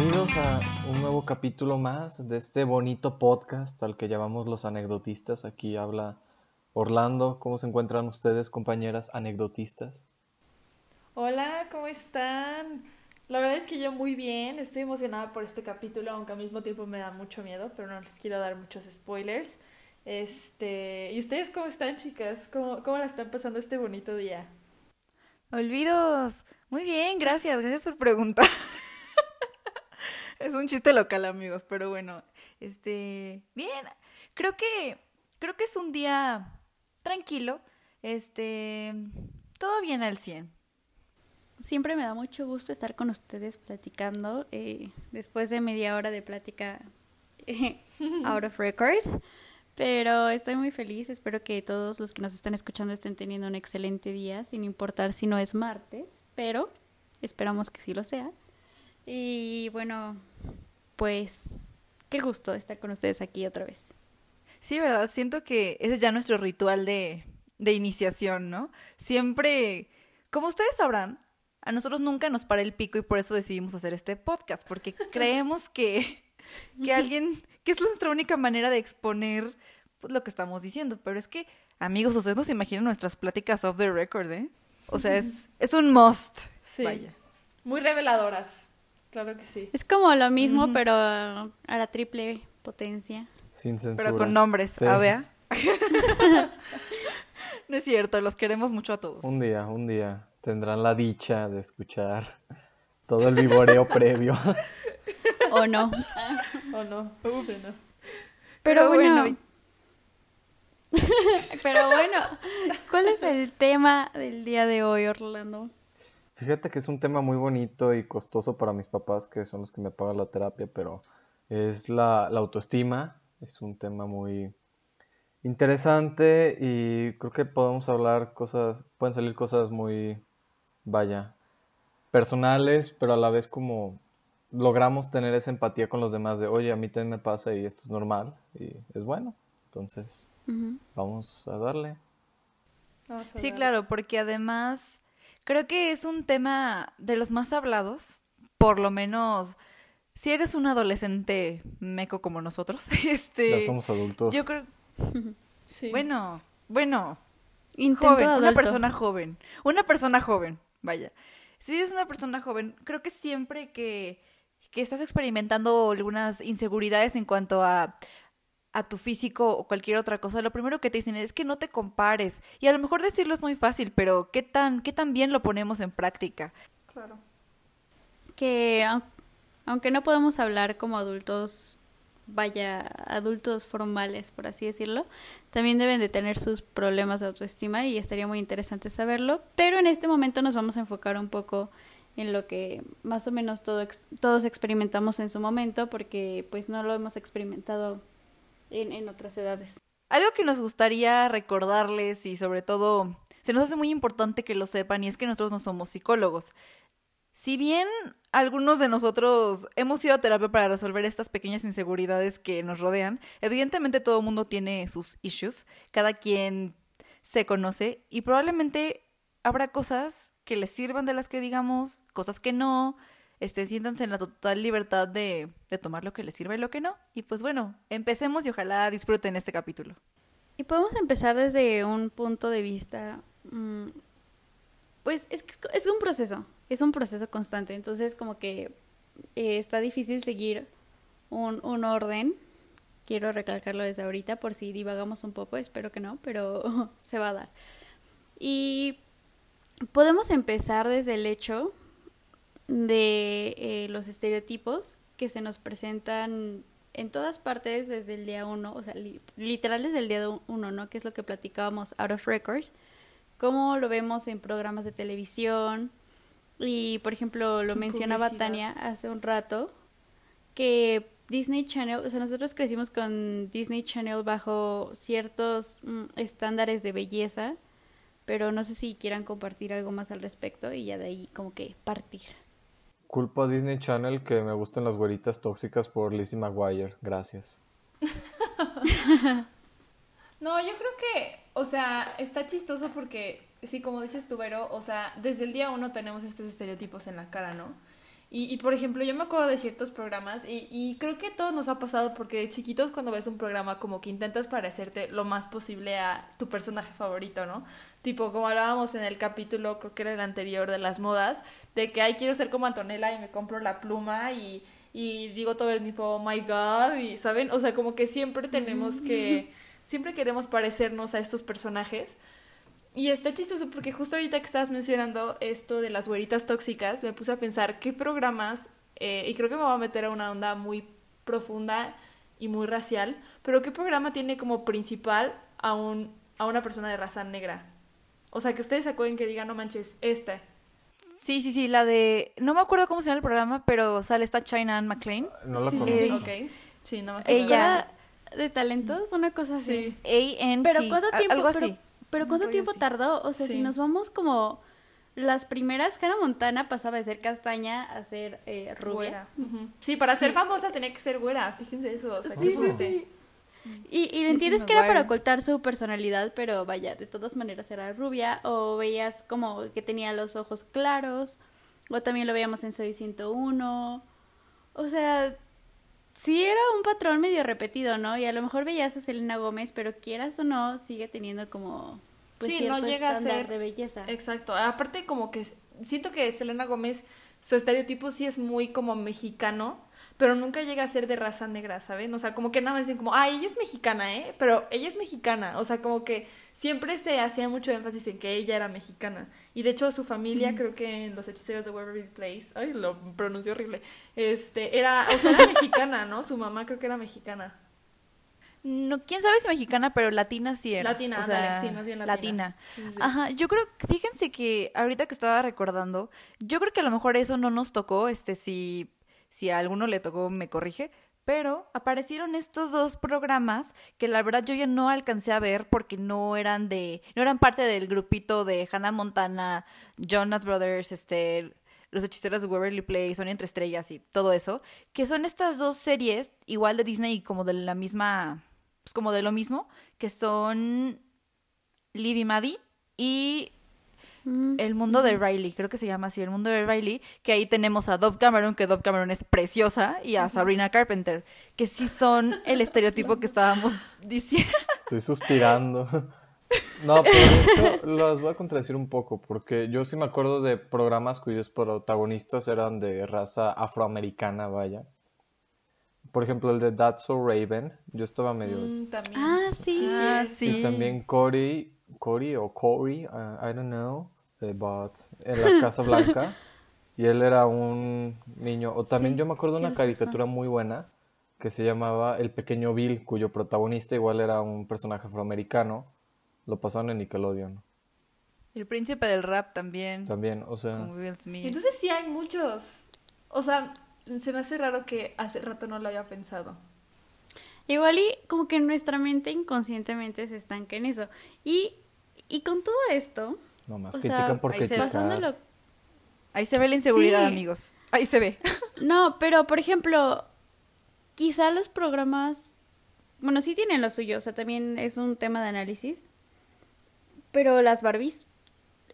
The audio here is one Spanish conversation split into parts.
Bienvenidos a un nuevo capítulo más de este bonito podcast al que llamamos los anecdotistas. Aquí habla Orlando. ¿Cómo se encuentran ustedes, compañeras anecdotistas? Hola, ¿cómo están? La verdad es que yo muy bien, estoy emocionada por este capítulo, aunque al mismo tiempo me da mucho miedo, pero no les quiero dar muchos spoilers. Este, ¿y ustedes cómo están, chicas? ¿Cómo, cómo la están pasando este bonito día? Olvidos. Muy bien, gracias, gracias por preguntar. es un chiste local, amigos, pero bueno, este, bien. Creo que creo que es un día tranquilo. Este, todo bien al 100. Siempre me da mucho gusto estar con ustedes platicando eh, después de media hora de plática eh, out of record. Pero estoy muy feliz, espero que todos los que nos están escuchando estén teniendo un excelente día, sin importar si no es martes, pero esperamos que sí lo sea. Y bueno, pues qué gusto estar con ustedes aquí otra vez. Sí, ¿verdad? Siento que ese es ya nuestro ritual de, de iniciación, ¿no? Siempre, como ustedes sabrán, a nosotros nunca nos para el pico y por eso decidimos hacer este podcast, porque creemos que, que alguien, que es nuestra única manera de exponer pues, lo que estamos diciendo. Pero es que, amigos, ustedes no se imaginan nuestras pláticas off the record, ¿eh? O sea, es, es un must. Sí. Vaya. Muy reveladoras. Claro que sí. Es como lo mismo, pero a la triple potencia. Sin censura. Pero con nombres, Sí. a ver. no es cierto, los queremos mucho a todos. Un día, un día tendrán la dicha de escuchar todo el vivoreo previo. ¿O no? ¿O no? Ups. Sí, no. Pero, Pero bueno. bueno, pero bueno, ¿cuál es el tema del día de hoy, Orlando? Fíjate que es un tema muy bonito y costoso para mis papás, que son los que me pagan la terapia, pero es la, la autoestima. Es un tema muy interesante y creo que podemos hablar cosas, pueden salir cosas muy, vaya, personales, pero a la vez como logramos tener esa empatía con los demás de, oye, a mí también me pasa y esto es normal y es bueno. Entonces, Ujú. vamos a darle. Vamos a Sí, darle. claro, porque además creo que es un tema de los más hablados, por lo menos si eres un adolescente meco como nosotros, este, Ya somos adultos. yo creo, Sí. bueno, bueno, Intento joven, una persona joven, una persona joven, vaya. Si eres una persona joven, creo que siempre que, que estás experimentando algunas inseguridades en cuanto a, a tu físico o cualquier otra cosa, lo primero que te dicen es que no te compares. Y a lo mejor decirlo es muy fácil, pero ¿qué tan, qué tan bien lo ponemos en práctica? Claro. que au- aunque no podemos hablar como adultos, vaya, adultos formales, por así decirlo, también deben de tener sus problemas de autoestima y estaría muy interesante saberlo. Pero en este momento nos vamos a enfocar un poco en lo que más o menos todo ex- todos experimentamos en su momento, porque pues no lo hemos experimentado en, otras edades. Algo que nos gustaría recordarles y sobre todo se nos hace muy importante que lo sepan y es que nosotros no somos psicólogos. Si bien algunos de nosotros hemos ido a terapia para resolver estas pequeñas inseguridades que nos rodean, evidentemente todo el mundo tiene sus issues, cada quien se conoce y probablemente habrá cosas que les sirvan de las que digamos, cosas que no, este, siéntanse en la total libertad de, de tomar lo que les sirva y lo que no. Y pues bueno, empecemos y ojalá disfruten este capítulo. Y podemos empezar desde un punto de vista, mm, pues es, es un proceso, es un proceso constante, entonces como que eh, está difícil seguir un, un orden, quiero recalcarlo desde ahorita por si divagamos un poco, espero que no, pero se va a dar. Y podemos empezar desde el hecho de eh, los estereotipos que se nos presentan en todas partes desde el día uno, o sea, li- literal desde el día uno, ¿no? Que es lo que platicábamos out of record, como lo vemos en programas de televisión y, por ejemplo, lo En mencionaba publicidad. Tania hace un rato, que Disney Channel, o sea, nosotros crecimos con Disney Channel bajo ciertos mm, estándares de belleza, pero no sé si quieran compartir algo más al respecto y ya de ahí como que partir. Culpo a Disney Channel que me gustan las güeritas tóxicas por Lizzie McGuire. Gracias. No, yo creo que, o sea, está chistoso porque, sí, como dices tú, Vero, o sea, desde el día uno tenemos estos estereotipos en la cara, ¿no? Y, y, por ejemplo, yo me acuerdo de ciertos programas y, y creo que todo nos ha pasado porque de chiquitos cuando ves un programa como que intentas parecerte lo más posible a tu personaje favorito, ¿no? Tipo, como hablábamos en el capítulo, creo que era el anterior de las modas, de que, ay, quiero ser como Antonella y me compro la pluma y, y digo todo el tiempo, oh my god, y, ¿saben? O sea, como que siempre tenemos que, siempre queremos parecernos a estos personajes. Y está chistoso porque justo ahorita que estabas mencionando esto de las güeritas tóxicas, me puse a pensar qué programas, eh, y creo que me voy a meter a una onda muy profunda y muy racial, pero qué programa tiene como principal a, un, a una persona de raza negra. O sea, que ustedes se acuerden que digan, no manches, esta. Sí, sí, sí, la de... No me acuerdo cómo se llama el programa, pero sale esta China Ann McClain. No la sí, conozco. ok. Sí, no me acuerdo. Ella... ¿De talentos? Una cosa así. Sí. A-N-T. Pero ¿cuánto tiempo, Algo pero- así. Pero ¿cuánto tiempo así. tardó? O sea, Sí. si nos vamos como las primeras, Hannah Montana pasaba de ser castaña a ser eh, rubia. Sí, para ser famosa tenía que ser güera, fíjense eso. O sea, Sí, qué sí, fuerte. Sí. Y, y entiendes que era para ocultar su personalidad, pero vaya, de todas maneras era rubia. O veías como que tenía los ojos claros. O también lo veíamos en Soy 101. O sea, sí era un patrón medio repetido, ¿no? Y a lo mejor veías a Selena Gómez, pero quieras o no, sigue teniendo como... pues, Sí, no llega a estándar ser- de belleza. Exacto. Aparte, como que siento que Selena Gómez, su estereotipo sí es muy como mexicano, pero nunca llega a ser de raza negra, ¿saben? O sea, como que nada más dicen como, ay, ella es mexicana, ¿eh? Pero ella es mexicana. O sea, como que siempre se hacía mucho énfasis en que ella era mexicana. Y de hecho, su familia, creo que en Los Hechiceros de Waverly Place, ay, lo pronunció horrible, este, era, o sea, era mexicana, ¿no? Su mamá creo que era mexicana. No, quién sabe si mexicana, pero latina sí era. Latina, O sea, sí, más bien latina. Sí, sí, sí. Ajá, yo creo, fíjense que ahorita que estaba recordando, yo creo que a lo mejor eso no nos tocó, este, si, si a alguno le tocó me corrige, pero aparecieron estos dos programas que la verdad yo ya no alcancé a ver porque no eran de, no eran parte del grupito de Hannah Montana, Jonas Brothers, este, los hechiceros de Waverly Place, Son entre estrellas y todo eso, que son estas dos series, igual de Disney y como de la misma, pues como de lo mismo, que son Liv y Maddie y. el mundo de Riley, creo que se llama así, el mundo de Riley, que ahí tenemos a Dove Cameron, que Dove Cameron es preciosa, y a Sabrina Carpenter, que sí son el estereotipo que estábamos diciendo. Estoy suspirando. No, pero de hecho las voy a contradecir un poco, porque yo sí me acuerdo de programas cuyos protagonistas eran de raza afroamericana, vaya. Por ejemplo, el de That's So Raven, yo estaba medio... Mm, también. Ah, sí. Ah, sí. sí. Y también Cory, Cory o Cory, uh, I don't know, eh, but en la Casa Blanca. y él era un niño, o también Sí, yo me acuerdo de una razón. caricatura muy buena que se llamaba El Pequeño Bill, cuyo protagonista igual era un personaje afroamericano. Lo pasaron en Nickelodeon El príncipe del rap también, también, o sea, como Will Smith. Entonces sí hay muchos. O sea, se me hace raro que hace rato no lo haya pensado. Igual y como que nuestra mente inconscientemente se estanca en eso. Y, y con todo esto, nomás o sea, critican por ahí se- pasándolo... Ahí se ve la inseguridad, Sí. amigos. Ahí se ve. No, pero por ejemplo, quizá los programas, bueno, sí tienen lo suyo, o sea, también es un tema de análisis, pero las Barbies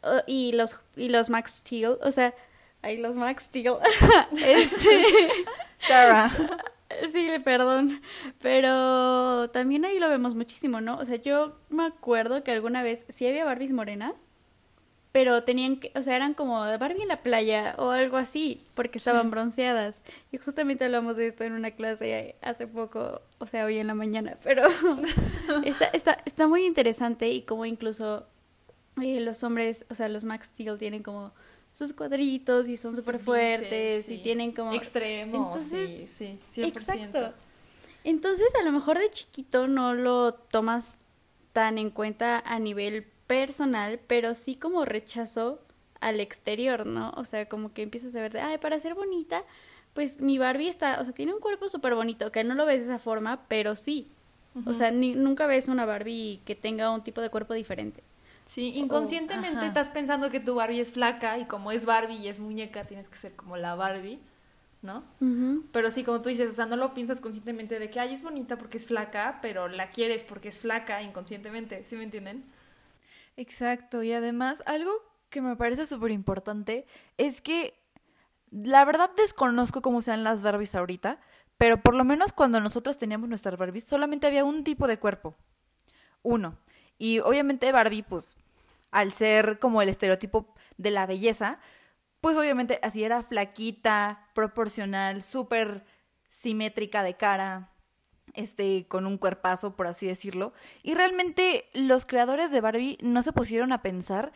uh, y los y los Max Steel, o sea, hay los Max Steel, este, Sarah. sí, perdón, pero también ahí lo vemos muchísimo, ¿no? O sea, yo me acuerdo que alguna vez sí había Barbies morenas, pero tenían que, o sea, eran como Barbie en la playa o algo así, porque estaban bronceadas. Y justamente hablamos de esto en una clase hace poco, o sea, hoy en la mañana, pero está, está, está muy interesante y como incluso eh, los hombres, o sea, los Max Steel tienen como sus cuadritos y son súper fuertes y sí. tienen como... Extremo, Entonces, sí, sí, 100%. Exacto. Entonces, a lo mejor de chiquito no lo tomas tan en cuenta a nivel personal, pero sí como rechazo al exterior, ¿no? O sea, como que empiezas a ver de, ay, para ser bonita, pues mi Barbie está, o sea, tiene un cuerpo súper bonito, que no lo ves de esa forma, pero sí. O sea, ni- nunca ves una Barbie que tenga un tipo de cuerpo diferente. Sí, inconscientemente estás pensando que tu Barbie es flaca y como es Barbie y es muñeca, tienes que ser como la Barbie, ¿no? Pero sí, como tú dices, o sea, no lo piensas conscientemente de que, ay, es bonita porque es flaca, pero la quieres porque es flaca inconscientemente, ¿sí me entienden? Exacto, y además algo que me parece súper importante es que La verdad desconozco cómo sean las Barbies ahorita, pero por lo menos cuando nosotros teníamos nuestras Barbies solamente había un tipo de cuerpo. Uno. Y obviamente Barbie, pues, al ser como el estereotipo de la belleza, pues obviamente así era flaquita, proporcional, súper simétrica de cara, este, con un cuerpazo, por así decirlo. Y realmente los creadores de Barbie no se pusieron a pensar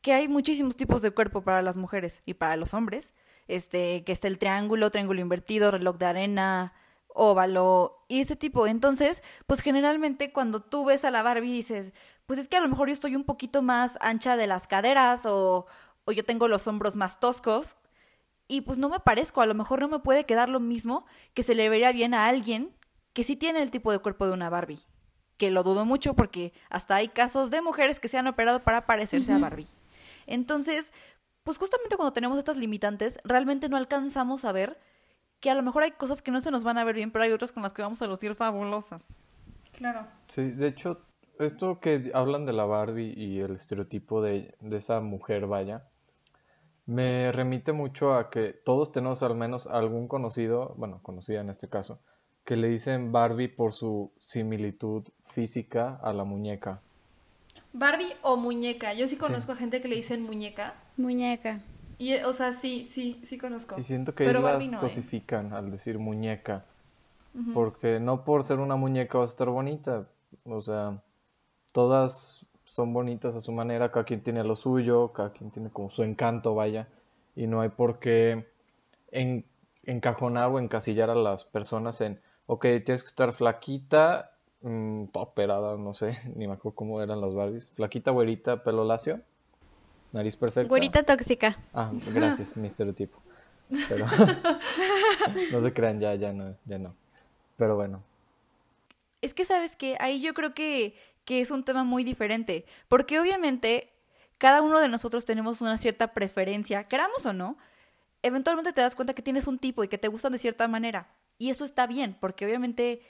que hay muchísimos tipos de cuerpo para las mujeres y para los hombres. Este, que está el triángulo, triángulo invertido, reloj de arena, óvalo y ese tipo. Entonces, pues generalmente cuando tú ves a la Barbie dices, pues es que a lo mejor yo estoy un poquito más ancha de las caderas o, o yo tengo los hombros más toscos y pues no me parezco, a lo mejor no me puede quedar lo mismo que se le vería bien a alguien que sí tiene el tipo de cuerpo de una Barbie. Que lo dudo mucho porque hasta hay casos de mujeres que se han operado para parecerse a Barbie. Entonces, pues justamente cuando tenemos estas limitantes, realmente no alcanzamos a ver que a lo mejor hay cosas que no se nos van a ver bien, pero hay otras con las que vamos a lucir fabulosas. Claro. Sí, de hecho, esto que hablan de la Barbie y el estereotipo de, de esa mujer, vaya, me remite mucho a que todos tenemos al menos algún conocido, bueno, conocida en este caso, que le dicen Barbie por su similitud física a la muñeca. Barbie o muñeca. Yo sí conozco a gente que le dicen muñeca. Muñeca. Y, o sea, sí, sí, sí conozco. Y siento que Pero las Barbie no, ¿eh? cosifican al decir muñeca. Porque no por ser una muñeca va a estar bonita. O sea, todas son bonitas a su manera, cada quien tiene lo suyo, cada quien tiene como su encanto, vaya. Y no hay por qué en- encajonar o encasillar a las personas en, ok, tienes que estar flaquita, mm, operada, no sé, ni me acuerdo cómo eran las Barbies. Flaquita, güerita, pelo lacio, nariz perfecta. Güerita tóxica. Ah, gracias, mi estereotipo. Pero no se crean, ya, ya no, ya no. Pero bueno, Es que, ¿sabes qué? Ahí yo creo que, que es un tema muy diferente. Porque obviamente cada uno de nosotros tenemos una cierta preferencia, queramos o no. Eventualmente te das cuenta que tienes un tipo y que te gustan de cierta manera. Y eso está bien, porque obviamente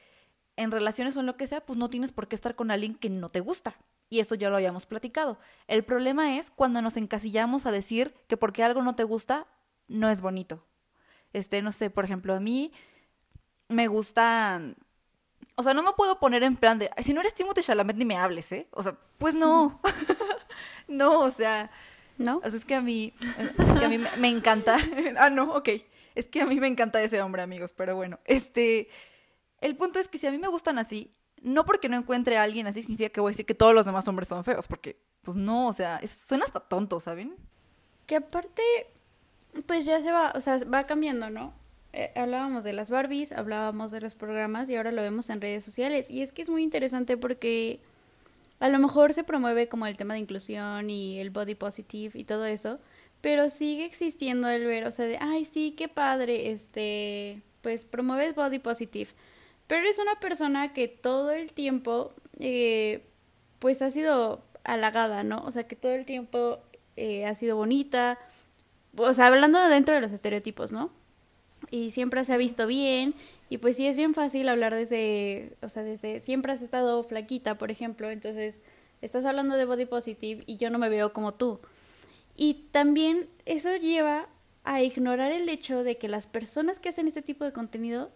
en relaciones o en lo que sea, pues no tienes por qué estar con alguien que no te gusta. Y eso ya lo habíamos platicado. El problema es cuando nos encasillamos a decir que porque algo no te gusta, no es bonito. Este, no sé, por ejemplo, a mí me gustan o sea, no me puedo poner en plan de, "Ay, si no eres Timothée Chalamet ni me hables, ¿eh? O sea, pues no. no, o sea, ¿No? o sea, es que a mí, es que a mí me, me encanta. ah, no, ok. Es que a mí me encanta ese hombre, amigos, pero bueno, este, el punto es que si a mí me gustan así, no porque no encuentre a alguien así significa que voy a decir que todos los demás hombres son feos, porque, pues no, o sea, suena hasta tonto, ¿saben? Que aparte, pues ya se va, o sea, va cambiando, ¿no? Eh, hablábamos de las Barbies, hablábamos de los programas y ahora lo vemos en redes sociales. Y es que es muy interesante porque a lo mejor se promueve como el tema de inclusión y el body positive y todo eso, pero sigue existiendo el ver, o sea, de, ay, sí, qué padre, este, pues promueves body positive, pero eres una persona que todo el tiempo, eh, pues ha sido halagada, ¿no? O sea, que todo el tiempo eh, ha sido bonita, o sea, hablando de dentro de los estereotipos, ¿no? Y siempre se ha visto bien, y pues sí es bien fácil hablar desde, o sea, desde, siempre has estado flaquita, por ejemplo, entonces estás hablando de body positive y yo no me veo como tú. Y también eso lleva a ignorar el hecho de que las personas que hacen este tipo de contenido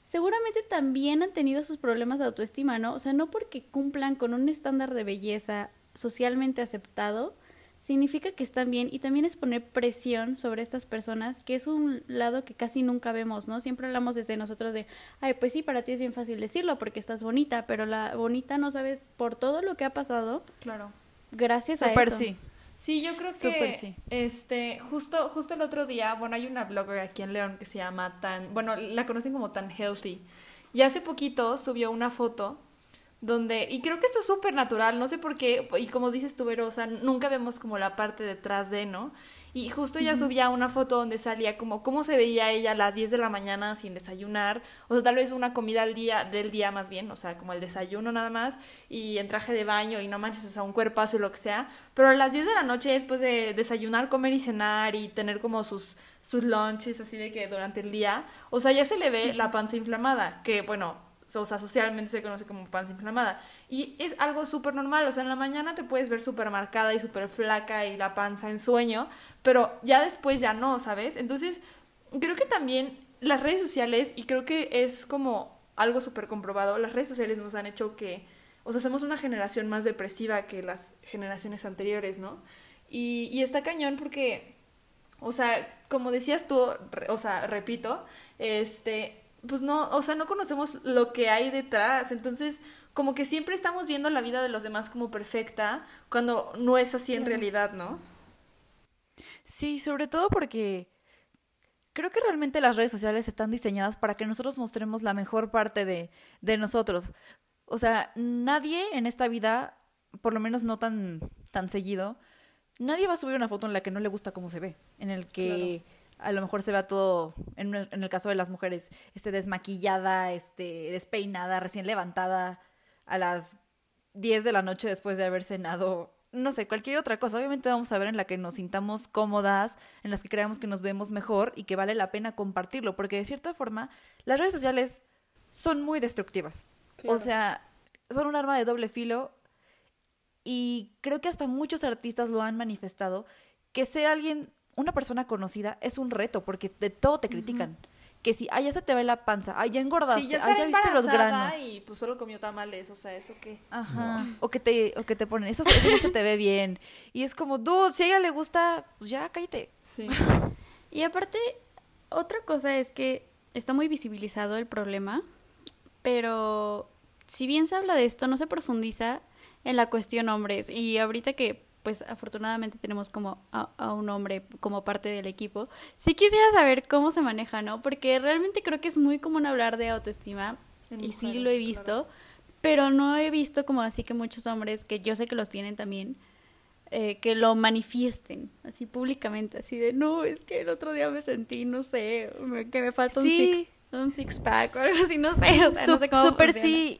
seguramente también han tenido sus problemas de autoestima, ¿no? O sea, no porque cumplan con un estándar de belleza socialmente aceptado, significa que están bien y también es poner presión sobre estas personas, que es un lado que casi nunca vemos, ¿no? Siempre hablamos desde nosotros de, ay, pues sí, para ti es bien fácil decirlo porque estás bonita, pero la bonita no sabes por todo lo que ha pasado Claro. gracias a Súper eso. sí. Sí, yo creo que sí. este justo justo el otro día, bueno, hay una blogger aquí en León que se llama Tan, bueno, la conocen como Tan Healthy. Y hace poquito subió una foto donde y creo que esto es súper natural, no sé por qué y como dices tú, Vero, o sea, nunca vemos como la parte detrás de, ¿no? Y justo ella subía una foto donde salía como cómo se veía ella a las 10 de la mañana sin desayunar, o sea, tal vez una comida al día, del día más bien, o sea, como el desayuno nada más, y en traje de baño y no manches, o sea, un cuerpazo y lo que sea, pero a las 10 de la noche después de desayunar, comer y cenar y tener como sus, sus lunches así de que durante el día, o sea, ya se le ve la panza inflamada, que bueno, o sea, socialmente se conoce como panza inflamada. Y es algo súper normal, o sea, en la mañana te puedes ver súper marcada y súper flaca y la panza en sueño, pero ya después ya no, ¿sabes? Entonces, creo que también las redes sociales, y creo que es como algo súper comprobado, las redes sociales nos han hecho que, o sea, somos una generación más depresiva que las generaciones anteriores, ¿no? Y, y está cañón porque, o sea, como decías tú, o sea, repito, este, pues no, o sea, no conocemos lo que hay detrás, entonces como que siempre estamos viendo la vida de los demás como perfecta cuando no es así en realidad, ¿no? Sí, sobre todo porque creo que realmente las redes sociales están diseñadas para que nosotros mostremos la mejor parte de, de nosotros. O sea, nadie en esta vida, por lo menos no tan, tan seguido, nadie va a subir una foto en la que no le gusta cómo se ve, en el que a lo mejor se vea todo, en, en, el caso de las mujeres, este, desmaquillada, este, despeinada, recién levantada a las 10 de la noche después de haber cenado. No sé, cualquier otra cosa. Obviamente vamos a ver en la que nos sintamos cómodas, en las que creamos que nos vemos mejor y que vale la pena compartirlo, porque de cierta forma las redes sociales son muy destructivas. Claro. O sea, son un arma de doble filo y creo que hasta muchos artistas lo han manifestado, que ser alguien una persona conocida es un reto porque de todo te critican. Uh -huh. Que si, ay, ya se te ve la panza, ay, ya engordaste, sí, ya ay, ya viste los granos. Y pues solo comió tamales, o sea, ¿eso qué? Ajá. No. O, que te, o que te ponen, eso, eso no se te ve bien. Y es como, dude, si a ella le gusta, pues ya, cállate. Sí. Y aparte, otra cosa es que está muy visibilizado el problema, pero si bien se habla de esto, no se profundiza en la cuestión hombres. Y ahorita que pues afortunadamente tenemos como a, a, un hombre como parte del equipo. Sí quisiera saber cómo se maneja, ¿no? Porque realmente creo que es muy común hablar de autoestima en y mujeres, sí lo he visto, claro. pero no he visto como así que muchos hombres, que yo sé que los tienen también, eh, que lo manifiesten así públicamente, así de, no, es que el otro día me sentí, no sé, que me falta un, sí. six, un six pack o algo así, no sé, o sea, no sé cómo Súper sí.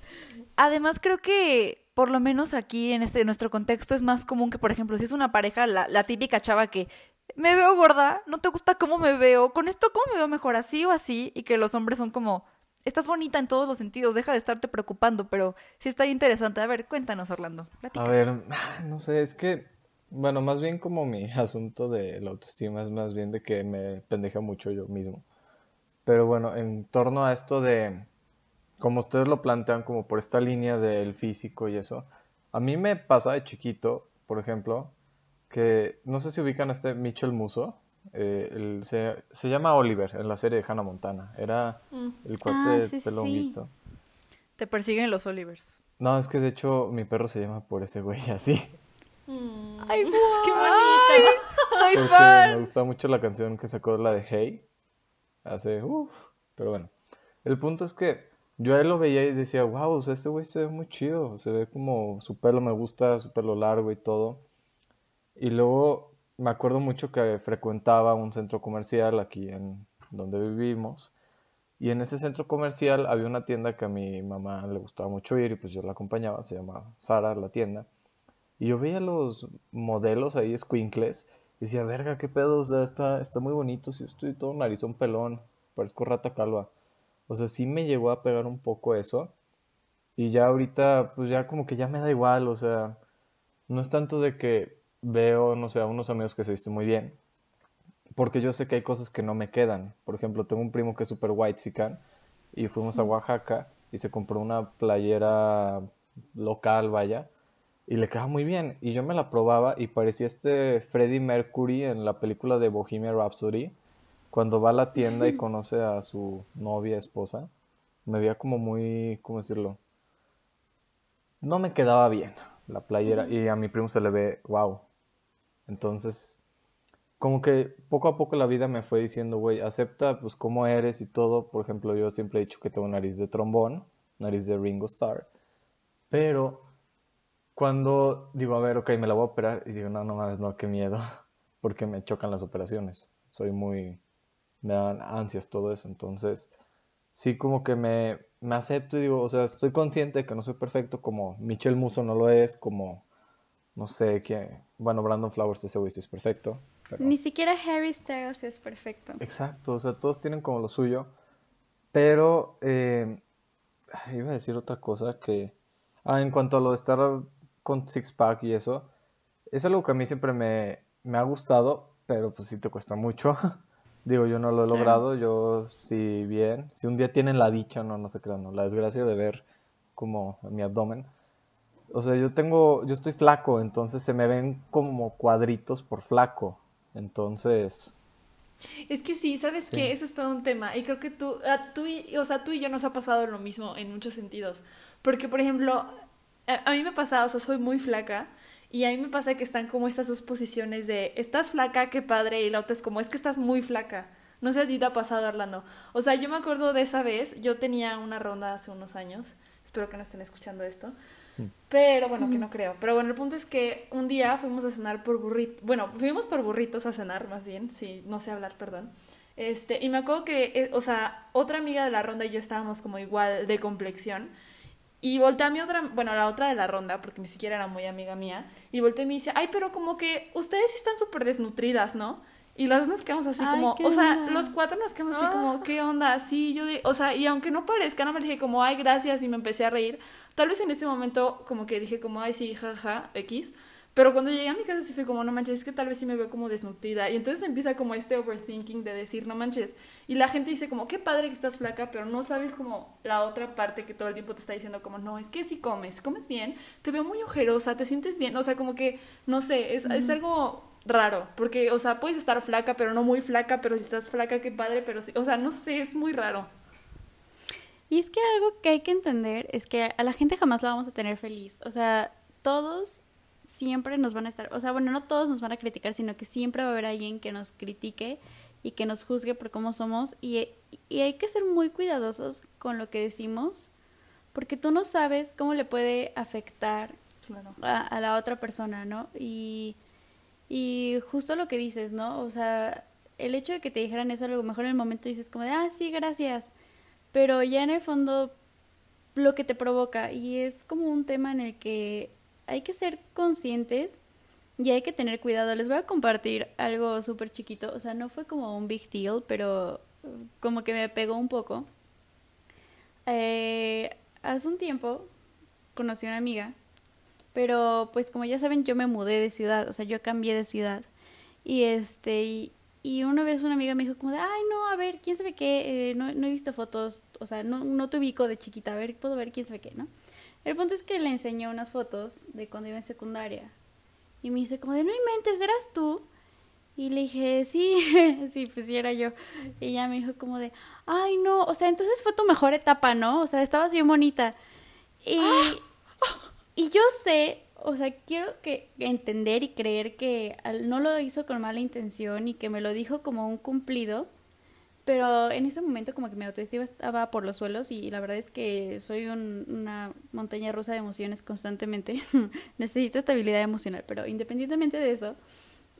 Además creo que por lo menos aquí en este nuestro contexto es más común que, por ejemplo, si es una pareja, la, la, típica chava que me veo gorda, no te gusta cómo me veo, con esto cómo me veo mejor, así o así, y que los hombres son como, estás bonita en todos los sentidos, deja de estarte preocupando, pero sí está interesante. A ver, cuéntanos, Orlando. Platícanos. A ver, no sé, es que, bueno, más bien como mi asunto de la autoestima es más bien de que me pendeja mucho yo mismo. Pero bueno, en torno a esto de como ustedes lo plantean, como por esta línea del físico y eso, a mí me pasa de chiquito, por ejemplo, que no sé si ubican a este Mitchell Muso, eh, el, se, se, llama Oliver en la serie de Hannah Montana, era mm. el cuate ah, de sí. Te persiguen los Olivers. No, es que de hecho mi perro se llama por ese güey así. Mm. ¡Ay, qué bonito! ¡Soy Porque fan! Me gustaba mucho la canción que sacó, la de Hey, hace, uff, pero bueno. El punto es que yo a lo veía y decía, wow, o sea, este güey se ve muy chido, se ve como su pelo me gusta, su pelo largo y todo. Y luego me acuerdo mucho que frecuentaba un centro comercial aquí en donde vivimos. Y en ese centro comercial había una tienda que a mi mamá le gustaba mucho ir y pues yo la acompañaba, se llama Sara la tienda. Y yo veía los modelos ahí, squinkles, y decía, verga, qué pedo, o sea, está, está muy bonito, si estoy todo narizón pelón, parezco rata calva. O sea, sí me llegó a pegar un poco eso. Y ya ahorita, pues ya como que ya me da igual, o sea, no es tanto de que veo, no sé, a unos amigos que se visten muy bien, porque yo sé que hay cosas que no me quedan. Por ejemplo, tengo un primo que es súper white sican y fuimos a Oaxaca y se compró una playera local, vaya, y le quedaba muy bien. Y yo me la probaba y parecía este Freddie Mercury en la película de Bohemian Rhapsody cuando va a la tienda y conoce a su novia, esposa, me veía como muy, ¿cómo decirlo? No me quedaba bien la playera y a mi primo se le ve, wow. Entonces, como que poco a poco la vida me fue diciendo, güey, acepta pues cómo eres y todo. Por ejemplo, yo siempre he dicho que tengo nariz de trombón, nariz de Ringo Starr, pero cuando digo, a ver, ok, me la voy a operar y digo, no, no mames, no, qué miedo, porque me chocan las operaciones. Soy muy me dan ansias todo eso. Entonces, sí como que me, me acepto y digo, o sea, estoy consciente de que no soy perfecto como Michelle Muso no lo es, como, no sé, que, bueno, Brandon Flowers ese güey sí es perfecto. Pero... Ni siquiera Harry Styles es perfecto. Exacto, o sea, todos tienen como lo suyo, pero eh, iba a decir otra cosa que... Ah, en cuanto a lo de estar con six pack y eso, es algo que a mí siempre me, me ha gustado, pero pues sí te cuesta mucho. Digo, yo no lo he logrado, yo sí bien. Si un día tienen la dicha, no, no se crean, no, la desgracia de ver como mi abdomen. O sea, yo tengo, yo estoy flaco, entonces se me ven como cuadritos por flaco. Entonces, Es que sí, ¿sabes Sí. qué? Eso es todo un tema. Y creo que tú, a, tú y, o sea, tú y yo nos ha pasado lo mismo en muchos sentidos. Porque, por ejemplo, a, a mí me pasa, o sea, soy muy flaca. Y a mí me pasa que están como estas dos posiciones de, estás flaca, qué padre. Y la otra es como, es que estás muy flaca. No sé si a ti te ha pasado, Orlando. O sea, yo me acuerdo de esa vez, yo tenía una ronda hace unos años. Espero que no estén escuchando esto. Pero bueno, que no creo. Pero bueno, el punto es que un día fuimos a cenar por burritos. Bueno, fuimos por burritos a cenar, más bien. Sí, no sé hablar, perdón. Este, y me acuerdo que, eh, o sea, otra amiga de la ronda y yo estábamos como igual de complexión. Y voltea a mi otra, bueno, la otra de la ronda, porque ni siquiera era muy amiga mía. Y voltea y me dice, ay, pero como que ustedes están súper desnutridas, ¿no? Y las dos nos quedamos así Ay, como, o sea, onda. los cuatro nos quedamos así como, ¿qué onda? Sí, yo de, o sea, y aunque no parezca, nada más dije como, ay, gracias, y me empecé a reír. Tal vez en ese momento como que dije como, ay, sí, jaja, X. Pero cuando llegué a mi casa sí fue como, no manches, es que tal vez sí me veo como desnutrida. Y entonces empieza como este overthinking de decir, no manches. Y la gente dice como, qué padre que estás flaca, pero no sabes como la otra parte que todo el tiempo te está diciendo como, no, es que si comes, comes bien, te veo muy ojerosa, te sientes bien. O sea, como que, no sé, es, es algo raro. Porque, o sea, puedes estar flaca, pero no muy flaca, pero si estás flaca, qué padre, pero sí. O sea, no sé, es muy raro. Y es que algo que hay que entender es que a la gente jamás la vamos a tener feliz. O sea, todos siempre nos van a estar, o sea, bueno, no todos nos van a criticar, sino que siempre va a haber alguien que nos critique y que nos juzgue por cómo somos. Y, y hay que ser muy cuidadosos con lo que decimos, porque tú no sabes cómo le puede afectar Claro. a, a la otra persona, ¿no? Y, y justo lo que dices, ¿no? O sea, el hecho de que te dijeran eso, a lo mejor en el momento dices como de, ah, sí, gracias, pero ya en el fondo lo que te provoca, y es como un tema en el que hay que ser conscientes y hay que tener cuidado. Les voy a compartir algo súper chiquito, o sea, no fue como un big deal, pero eh, como que me pegó un poco. Eh, hace un tiempo conocí a una amiga pero pues como ya saben, yo me mudé de ciudad, o sea, yo cambié de ciudad. Y este, y, una vez una amiga me dijo como de, ay, no, a ver, quién sabe qué, eh, no, no he visto fotos, o sea, no, no te ubico de chiquita, a ver, puedo ver quién sabe qué, ¿no? El punto es que le enseñé unas fotos de cuando iba en secundaria. Y me dice como de, no inventes, ¿eras tú? Y le dije, sí, sí, pues sí era yo. Y ella me dijo como de, ay, no, o sea, entonces fue tu mejor etapa, ¿no? O sea, estabas bien bonita. Y, y yo sé, o sea, quiero que entender y creer que no lo hizo con mala intención y que me lo dijo como un cumplido, pero en ese momento como que mi autoestima estaba por los suelos y la verdad es que soy un- una montaña rusa de emociones constantemente. Necesito estabilidad emocional, pero independientemente de eso,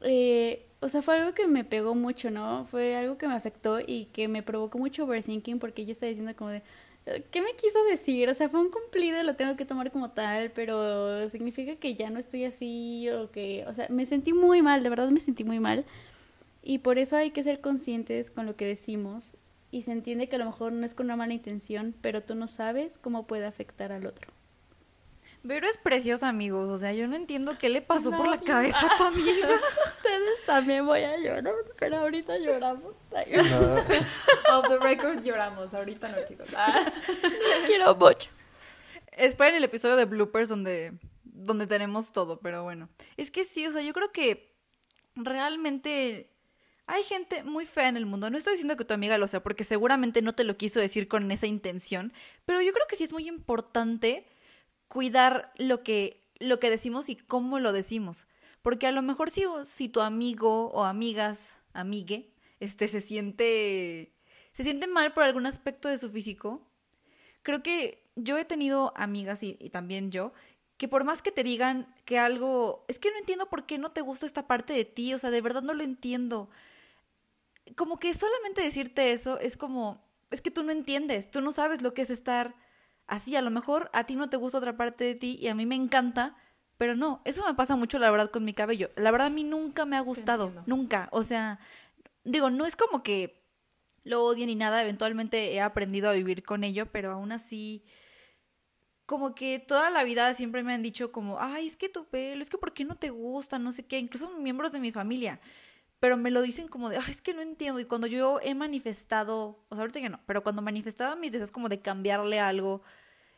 eh, o sea, fue algo que me pegó mucho, ¿no? Fue algo que me afectó y que me provocó mucho overthinking porque yo estaba diciendo como de, ¿qué me quiso decir? O sea, fue un cumplido, lo tengo que tomar como tal, pero significa que ya no estoy así o que, o sea, me sentí muy mal, de verdad me sentí muy mal. Y por eso hay que ser conscientes con lo que decimos y se entiende que a lo mejor no es con una mala intención, pero tú no sabes cómo puede afectar al otro. Vero es preciosa, amigos. O sea, yo no entiendo qué le pasó por la cabeza a tu amiga. Ustedes también voy a llorar, pero ahorita lloramos. No, Off the record lloramos, ahorita no, chicos. Ah. quiero mucho. Esperen el episodio de bloopers donde, donde tenemos todo, pero bueno. Es que sí, o sea, yo creo que realmente hay gente muy fea en el mundo. No estoy diciendo que tu amiga lo sea, porque seguramente no te lo quiso decir con esa intención, pero yo creo que sí es muy importante cuidar lo que, lo que decimos y cómo lo decimos. Porque a lo mejor si, si tu amigo o amigas, amigue, este, se siente, se siente mal por algún aspecto de su físico, creo que yo he tenido amigas y, y también yo, que por más que te digan que algo, es que no entiendo por qué no te gusta esta parte de ti, o sea, de verdad no lo entiendo. Como que solamente decirte eso es como, es que tú no entiendes, tú no sabes lo que es estar así, a lo mejor a ti no te gusta otra parte de ti y a mí me encanta, pero no, eso me pasa mucho la verdad con mi cabello. La verdad a mí nunca me ha gustado, nunca, o sea, digo, no es como que lo odie ni nada, eventualmente he aprendido a vivir con ello, pero aún así como que toda la vida siempre me han dicho como, ay, es que tu pelo, es que ¿por qué no te gusta? No sé qué, incluso miembros de mi familia. Pero me lo dicen como de, ay, es que no entiendo. Y cuando yo he manifestado, o sea, ahorita que no, pero cuando manifestaba mis deseos como de cambiarle algo,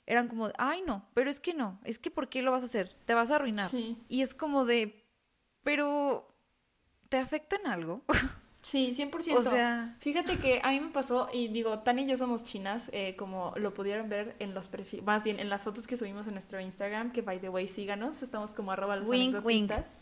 eran como, de, ay, no, pero es que no, es que ¿por qué lo vas a hacer? Te vas a arruinar. Sí. Y es como de, pero, ¿te afecta en algo? Sí, 100%. O sea- Fíjate que a mí me pasó, y digo, Tania y yo somos chinas, eh, como lo pudieron ver en los perfiles, más bien en las fotos que subimos en nuestro Instagram, que by the way, síganos, estamos como arroba los Wink, anecdotistas.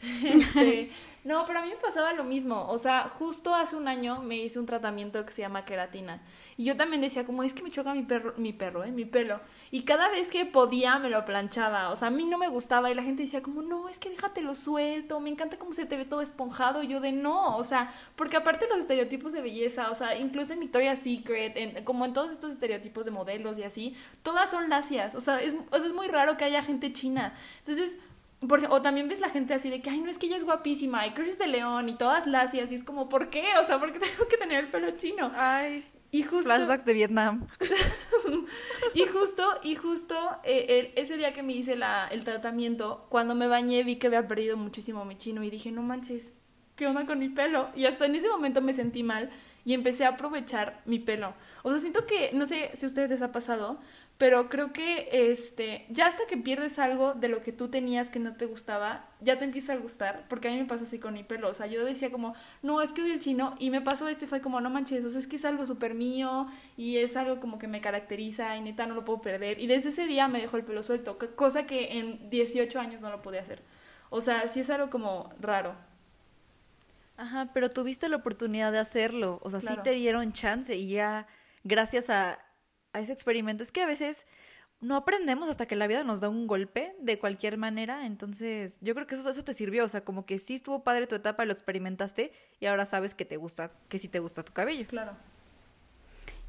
Este, no, pero a mí me pasaba lo mismo. O sea, justo hace un año me hice un tratamiento que se llama queratina. Y yo también decía, como es que me choca mi perro, mi perro, ¿eh? Mi pelo. Y cada vez que podía me lo planchaba. O sea, a mí no me gustaba. Y la gente decía, como, no, es que déjatelo suelto. Me encanta cómo se te ve todo esponjado. Y yo de no. O sea, porque aparte los estereotipos de belleza, o sea, incluso en Victoria's Secret, en, como en todos estos estereotipos de modelos y así, todas son lacias. O sea, es, o sea, es muy raro que haya gente china. Entonces. Por, o también ves la gente así de que, ay, no es que ella es guapísima, y Chris de León, y todas lacias, y es como, ¿por qué? O sea, ¿por qué tengo que tener el pelo chino? Ay, Y justo, flashbacks de Vietnam. y justo, y justo eh, el- ese día que me hice la, el tratamiento, cuando me bañé vi que había perdido muchísimo mi chino y dije, no manches, ¿qué onda con mi pelo? Y hasta en ese momento me sentí mal y empecé a aprovechar mi pelo. O sea, siento que, no sé si a ustedes les ha pasado, pero creo que este, ya hasta que pierdes algo de lo que tú tenías que no te gustaba, ya te empieza a gustar, porque a mí me pasa así con mi pelo, o sea, yo decía como, no, es que odio el chino, y me pasó esto y fue como, no manches, o sea, es que es algo súper mío, y es algo como que me caracteriza, y neta no lo puedo perder, y desde ese día me dejó el pelo suelto, co- cosa que en 18 años no lo podía hacer. O sea, sí es algo como raro. Ajá, pero tuviste la oportunidad de hacerlo. O sea, Claro. sí te dieron chance y ya gracias a, a ese experimento. Es que a veces no aprendemos hasta que la vida nos da un golpe de cualquier manera. Entonces, yo creo que eso, eso te sirvió. O sea, como que sí estuvo padre tu etapa, lo experimentaste y ahora sabes que te gusta, que sí te gusta tu cabello. Claro.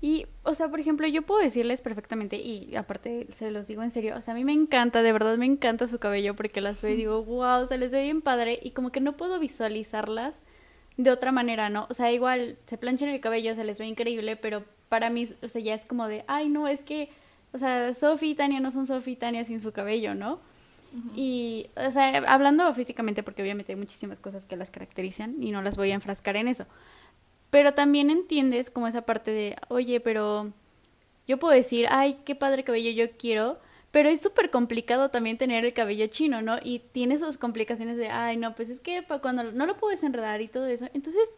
Y, o sea, por ejemplo, yo puedo decirles perfectamente, y aparte se los digo en serio, o sea, a mí me encanta, de verdad me encanta su cabello porque las veo y digo, wow, se les ve bien padre y como que no puedo visualizarlas de otra manera, ¿no? O sea, igual se planchan el cabello, se les ve increíble, pero para mí, o sea, ya es como de, ay, no, es que, o sea, Sophie y Tania no son Sophie y Tania sin su cabello, ¿no? Y, o sea, hablando físicamente, porque obviamente hay muchísimas cosas que las caracterizan y no las voy a enfrascar en eso. Pero también entiendes como esa parte de, oye, pero yo puedo decir, ay, qué padre cabello yo quiero, pero es súper complicado también tener el cabello chino, ¿no? Y tiene sus complicaciones de, ay, no, pues es que cuando no lo puedo desenredar y todo eso. Entonces,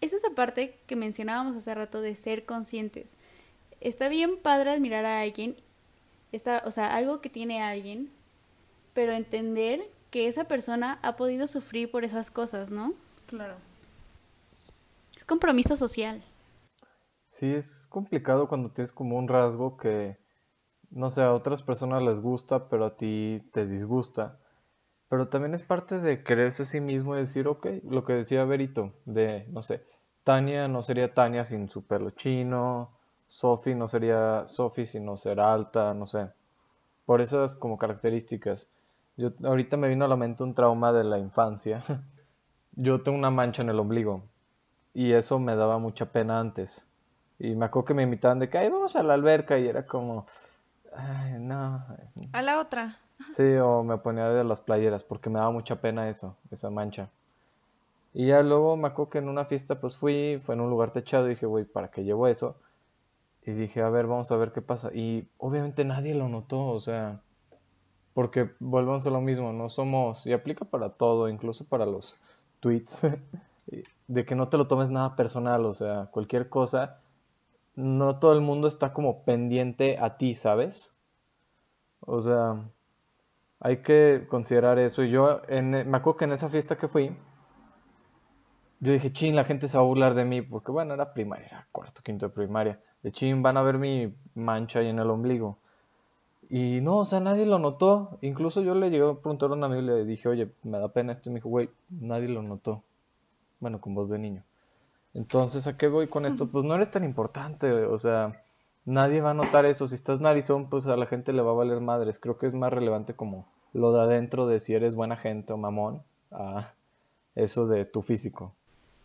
es esa parte que mencionábamos hace rato de ser conscientes. Está bien padre admirar a alguien, está, o sea, algo que tiene alguien, pero entender que esa persona ha podido sufrir por esas cosas, ¿no? Claro. Es compromiso social. Sí, es complicado cuando tienes como un rasgo que, no sé, a otras personas les gusta, pero a ti te disgusta. Pero también es parte de quererse a sí mismo y decir, ok, lo que decía Berito, de, no sé, Tania no sería Tania sin su pelo chino, Sophie no sería Sophie sin no ser alta, no sé. Por esas como características. Yo ahorita me vino a la mente un trauma de la infancia. Yo tengo una mancha en el ombligo y eso me daba mucha pena antes. Y me acuerdo que me invitaban de que, ay, vamos a la alberca y era como, ay, no. A la otra. Sí, o me ponía de las playeras porque me daba mucha pena eso, esa mancha. Y ya luego me acuerdo que en una fiesta pues fui, fue en un lugar techado y dije, güey, ¿para qué llevo eso? Y dije, a ver, vamos a ver qué pasa. Y obviamente nadie lo notó, o sea, porque volvemos a lo mismo, no somos, y aplica para todo, incluso para los tweets, de que no te lo tomes nada personal, o sea, cualquier cosa, no todo el mundo está como pendiente a ti, ¿sabes? O sea, hay que considerar eso. Y yo, en, me acuerdo que en esa fiesta que fui, yo dije, chin, la gente se va a burlar de mí, porque bueno, era primaria, era cuarto, quinto de primaria. De chin, van a ver mi mancha ahí en el ombligo. Y no, o sea, nadie lo notó. Incluso yo le llegué a preguntar a un amigo y le dije, oye, me da pena esto. Y me dijo, güey, nadie lo notó. Bueno, con voz de niño. Entonces, ¿a qué voy con esto? Pues no eres tan importante, o sea, nadie va a notar eso. Si estás narizón, pues a la gente le va a valer madres. Creo que es más relevante como lo de adentro de si eres buena gente o mamón, a eso de tu físico.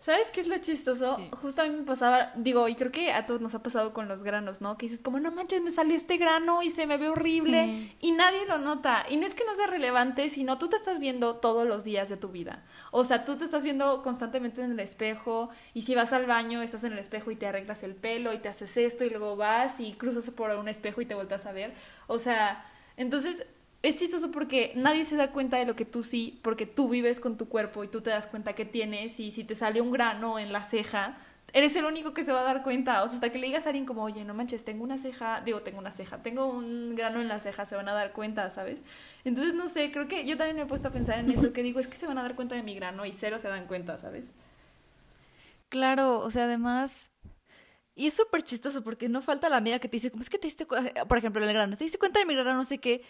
¿Sabes qué es lo chistoso? Sí. Justo a mí me pasaba, digo, y creo que a todos nos ha pasado con los granos, ¿no? Que dices como, no manches, me salió este grano y se me ve horrible Sí. y nadie lo nota. Y no es que no sea relevante, sino tú te estás viendo todos los días de tu vida. O sea, tú te estás viendo constantemente en el espejo y si vas al baño, estás en el espejo y te arreglas el pelo y te haces esto y luego vas y cruzas por un espejo y te vueltas a ver. O sea, entonces es chistoso porque nadie se da cuenta de lo que tú sí, porque tú vives con tu cuerpo y tú te das cuenta que tienes y si te sale un grano en la ceja, eres el único que se va a dar cuenta. O sea, hasta que le digas a alguien como, oye, no manches, tengo una ceja, digo, tengo una ceja, tengo un grano en la ceja, se van a dar cuenta, ¿sabes? Entonces, no sé, creo que yo también me he puesto a pensar en eso, que digo, es que se van a dar cuenta de mi grano y cero se dan cuenta, ¿sabes? Claro, o sea, además. Y es súper chistoso porque no falta la amiga que te dice, como es que te diste cuenta, por ejemplo, en el grano, te diste cuenta de mi grano, no sé qué.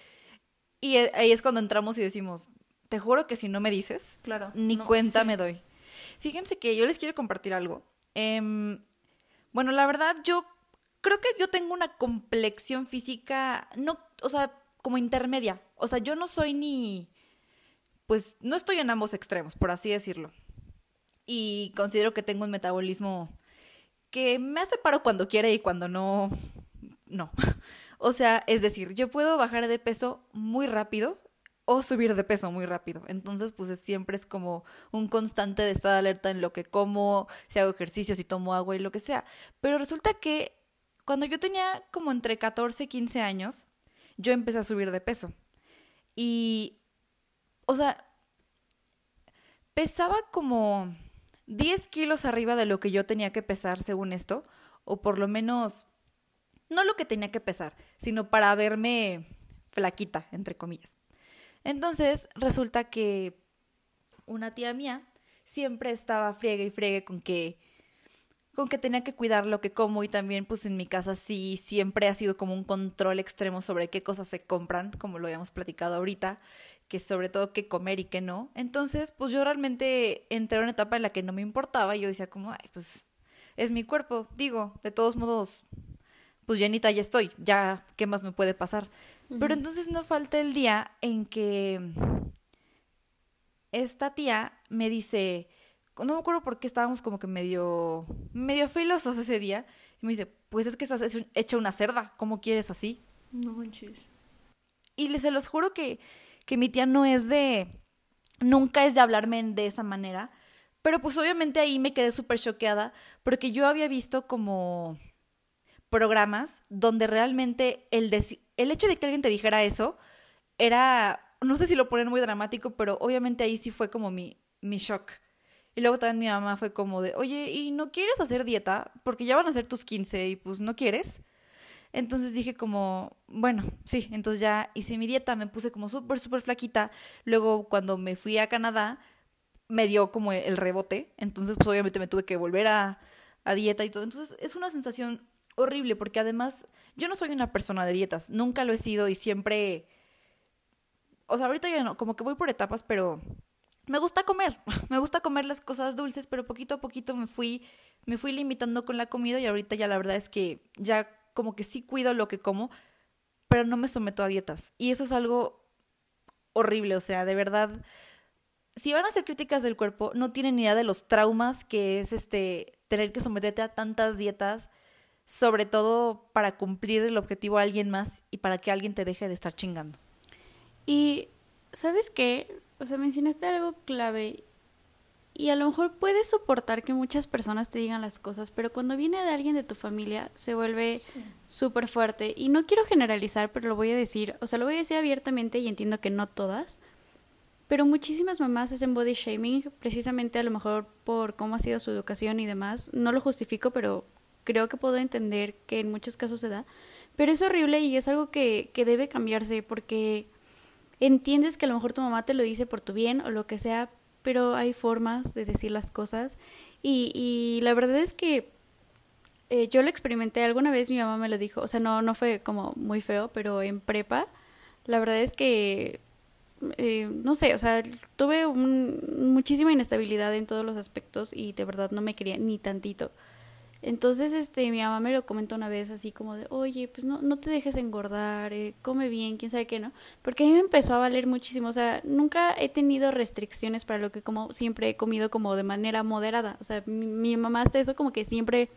Y eh, ahí es cuando entramos y decimos, te juro que si no me dices, Claro. ni no, cuenta sí. me doy. Fíjense que yo les quiero compartir algo. Em, bueno, la verdad, yo creo que yo tengo una complexión física, no, o sea, como intermedia. O sea, yo no soy ni, pues, no estoy en ambos extremos, por así decirlo. Y considero que tengo un metabolismo que me hace paro cuando quiere y cuando no, no. O sea, es decir, yo puedo bajar de peso muy rápido o subir de peso muy rápido. Entonces, pues es- siempre es como un constante de estar alerta en lo que como, si hago ejercicio, si tomo agua y lo que sea. Pero resulta que cuando yo tenía como entre 14 y 15 años, yo empecé a subir de peso. Y, o sea, pesaba como 10 kilos arriba de lo que yo tenía que pesar según esto, o por lo menos, no lo que tenía que pesar, sino para verme flaquita, entre comillas. Entonces, resulta que una tía mía siempre estaba friegue y friegue con que con que tenía que cuidar lo que como y también pues en mi casa sí siempre ha sido como un control extremo sobre qué cosas se compran, como lo habíamos platicado ahorita, que sobre todo qué comer y qué no. Entonces, pues yo realmente entré en una etapa en la que no me importaba y yo decía como, ay, pues es mi cuerpo, digo, de todos modos, pues llenita ya estoy, ya, ¿qué más me puede pasar? Pero entonces no falta el día en que esta tía me dice, no me acuerdo por qué estábamos como que medio, medio filosos ese día, y me dice, pues es que estás hecho- hecha una cerda, ¿cómo quieres así? No manches. Y les se los juro que, que mi tía no es de, nunca es de hablarme de esa manera, pero pues obviamente ahí me quedé súper choqueada, porque yo había visto como programas donde realmente el, el hecho de que alguien te dijera eso era, no sé si lo ponen muy dramático, pero obviamente ahí sí fue como mi, mi shock. Y luego también mi mamá fue como de, oye, ¿y no quieres hacer dieta? Porque ya van a ser tus 15 y pues no quieres. Entonces dije como, bueno, sí, entonces ya hice mi dieta, me puse como súper, súper flaquita. Luego cuando me fui a Canadá, me dio como el rebote. Entonces pues obviamente me tuve que volver a, a dieta y todo. Entonces es una sensación horrible porque además yo no soy una persona de dietas, nunca lo he sido y siempre... O sea, ahorita ya no, como que voy por etapas, pero me gusta comer, me gusta comer las cosas dulces, pero poquito a poquito me fui, me fui limitando con la comida y ahorita ya la verdad es que ya como que sí cuido lo que como, pero no me someto a dietas. Y eso es algo horrible, o sea, de verdad, si van a hacer críticas del cuerpo, no tienen idea de los traumas que es este tener que someterte a tantas dietas, sobre todo para cumplir el objetivo a alguien más y para que alguien te deje de estar chingando. Y, ¿sabes qué? O sea, mencionaste algo clave. Y a lo mejor puedes soportar que muchas personas te digan las cosas, pero cuando viene de alguien de tu familia se vuelve Sí. súper fuerte. Y no quiero generalizar, pero lo voy a decir. O sea, lo voy a decir abiertamente y entiendo que no todas. Pero muchísimas mamás hacen body shaming, precisamente a lo mejor por cómo ha sido su educación y demás. No lo justifico, pero creo que puedo entender que en muchos casos se da. Pero es horrible y es algo que, que debe cambiarse porque entiendes que a lo mejor tu mamá te lo dice por tu bien o lo que sea, pero hay formas de decir las cosas. Y, y la verdad es que eh, yo lo experimenté alguna vez, mi mamá me lo dijo, o sea, no, no fue como muy feo, pero en prepa, la verdad es que, eh, no sé, o sea, tuve un- muchísima inestabilidad en todos los aspectos y de verdad no me quería ni tantito. Entonces, este, mi mamá me lo comentó una vez así como de, oye, pues no, no te dejes engordar, eh, come bien, quién sabe qué, ¿no? Porque a mí me empezó a valer muchísimo, o sea, nunca he tenido restricciones para lo que como siempre he comido como de manera moderada, o sea, mi, mamá hasta eso como que siempre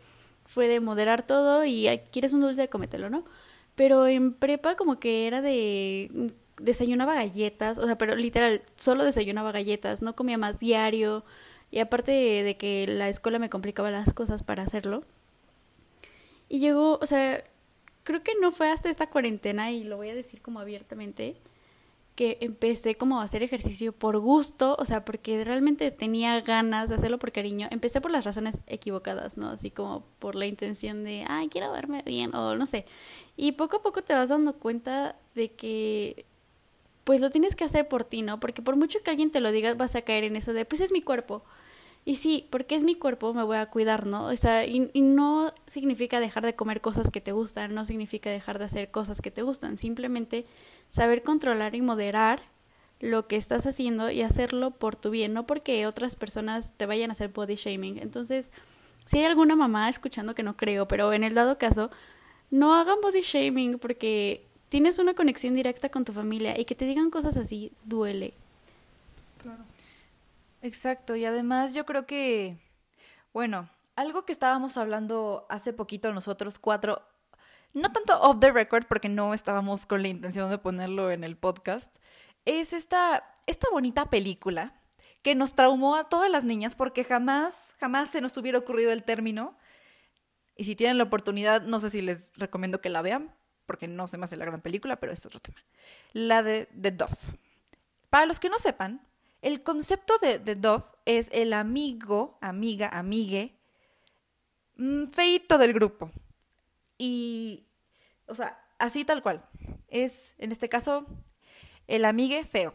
fue de moderar todo y "Ay, quieres un dulce, cómetelo, ¿no? Pero en prepa como que era de mm, desayunaba galletas, o sea, pero literal, solo desayunaba galletas, no comía más diario. Y aparte de, que la escuela me complicaba las cosas para hacerlo. Y llegó, o sea, creo que no fue hasta esta cuarentena, y lo voy a decir como abiertamente, que empecé como a hacer ejercicio por gusto, o sea, porque realmente tenía ganas de hacerlo por cariño. Empecé por las razones equivocadas, ¿no? Así como por la intención de, ay, quiero verme bien, o no sé. Y poco a poco te vas dando cuenta de que, pues lo tienes que hacer por ti, ¿no? Porque por mucho que alguien te lo diga, vas a caer en eso de, pues es mi cuerpo. Y sí, porque es mi cuerpo, me voy a cuidar, ¿no? O sea, y, no significa dejar de comer cosas que te gustan, no significa dejar de hacer cosas que te gustan, simplemente saber controlar y moderar lo que estás haciendo y hacerlo por tu bien, no porque otras personas te vayan a hacer body shaming. Entonces, si hay alguna mamá escuchando que no creo, pero en el dado caso, no hagan body shaming porque tienes una conexión directa con tu familia y que te digan cosas así duele. Claro. Exacto, y además yo creo que, bueno, algo que estábamos hablando hace poquito nosotros cuatro, no tanto off the record porque no estábamos con la intención de ponerlo en el podcast, es esta, esta bonita película que nos traumó a todas las niñas porque jamás, jamás se nos hubiera ocurrido el término. Y si tienen la oportunidad, no sé si les recomiendo que la vean, porque no se me hace la gran película, pero es otro tema. La de The Dove. Para los que no sepan, el concepto de, de Dove es el amigo, amiga, amigue, mm, feito del grupo. Y, o sea, así tal cual. Es, en este caso, el amigue feo.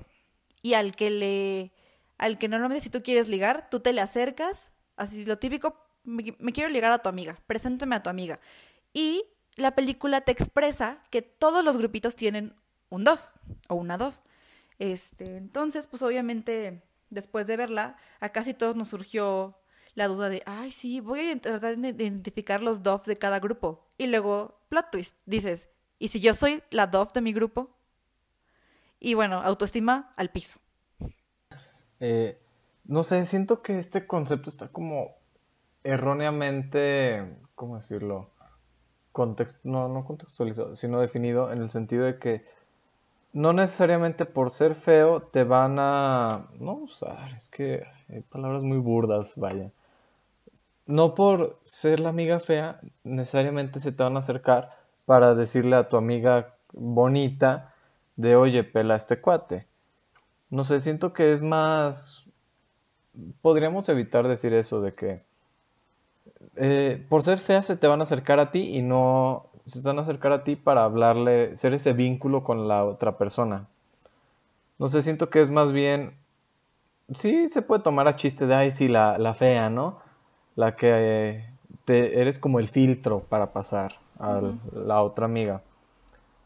Y al que le, al que normalmente si tú quieres ligar, tú te le acercas, así lo típico, me, me quiero ligar a tu amiga, preséntame a tu amiga. Y la película te expresa que todos los grupitos tienen un Dove o una Dove. Este, entonces, pues obviamente, después de verla, a casi todos nos surgió la duda de, ay, sí, voy a tratar de identificar los Doves de cada grupo. Y luego, plot twist, dices, ¿y si yo soy la Dove de mi grupo? Y bueno, autoestima al piso. Eh, no sé, siento que este concepto está como erróneamente, ¿cómo decirlo? No, no contextualizado, sino definido en el sentido de que no necesariamente por ser feo te van a... No usar, es que hay palabras muy burdas, vaya. No por ser la amiga fea necesariamente se te van a acercar para decirle a tu amiga bonita de, oye, pela este cuate. No sé, siento que es más... Podríamos evitar decir eso de que eh, por ser fea se te van a acercar a ti y no se te van a acercar a ti para hablarle, ser ese vínculo con la otra persona. No sé, siento que es más bien, sí se puede tomar a chiste de, ay, sí, la, la fea, ¿no? La que eh, te, eres como el filtro para pasar a uh -huh. la otra amiga.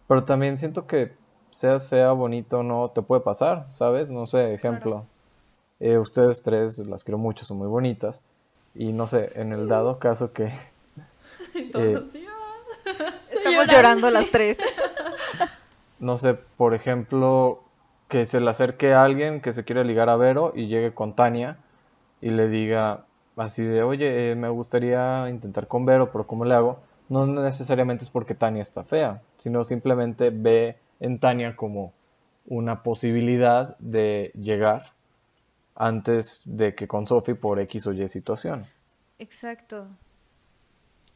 Pero también siento que seas fea, bonito, no te puede pasar, ¿sabes? No sé, ejemplo. Claro. Eh, ustedes tres las quiero mucho, son muy bonitas. Y no sé, en el dado caso que... Entonces, eh, Estamos llorando las tres. No sé, por ejemplo, que se le acerque a alguien que se quiere ligar a Vero y llegue con Tania y le diga así de, oye, eh, me gustaría intentar con Vero, pero ¿cómo le hago? No necesariamente es porque Tania está fea, sino simplemente ve en Tania como una posibilidad de llegar antes de que con Sophie por X o Y situación. Exacto.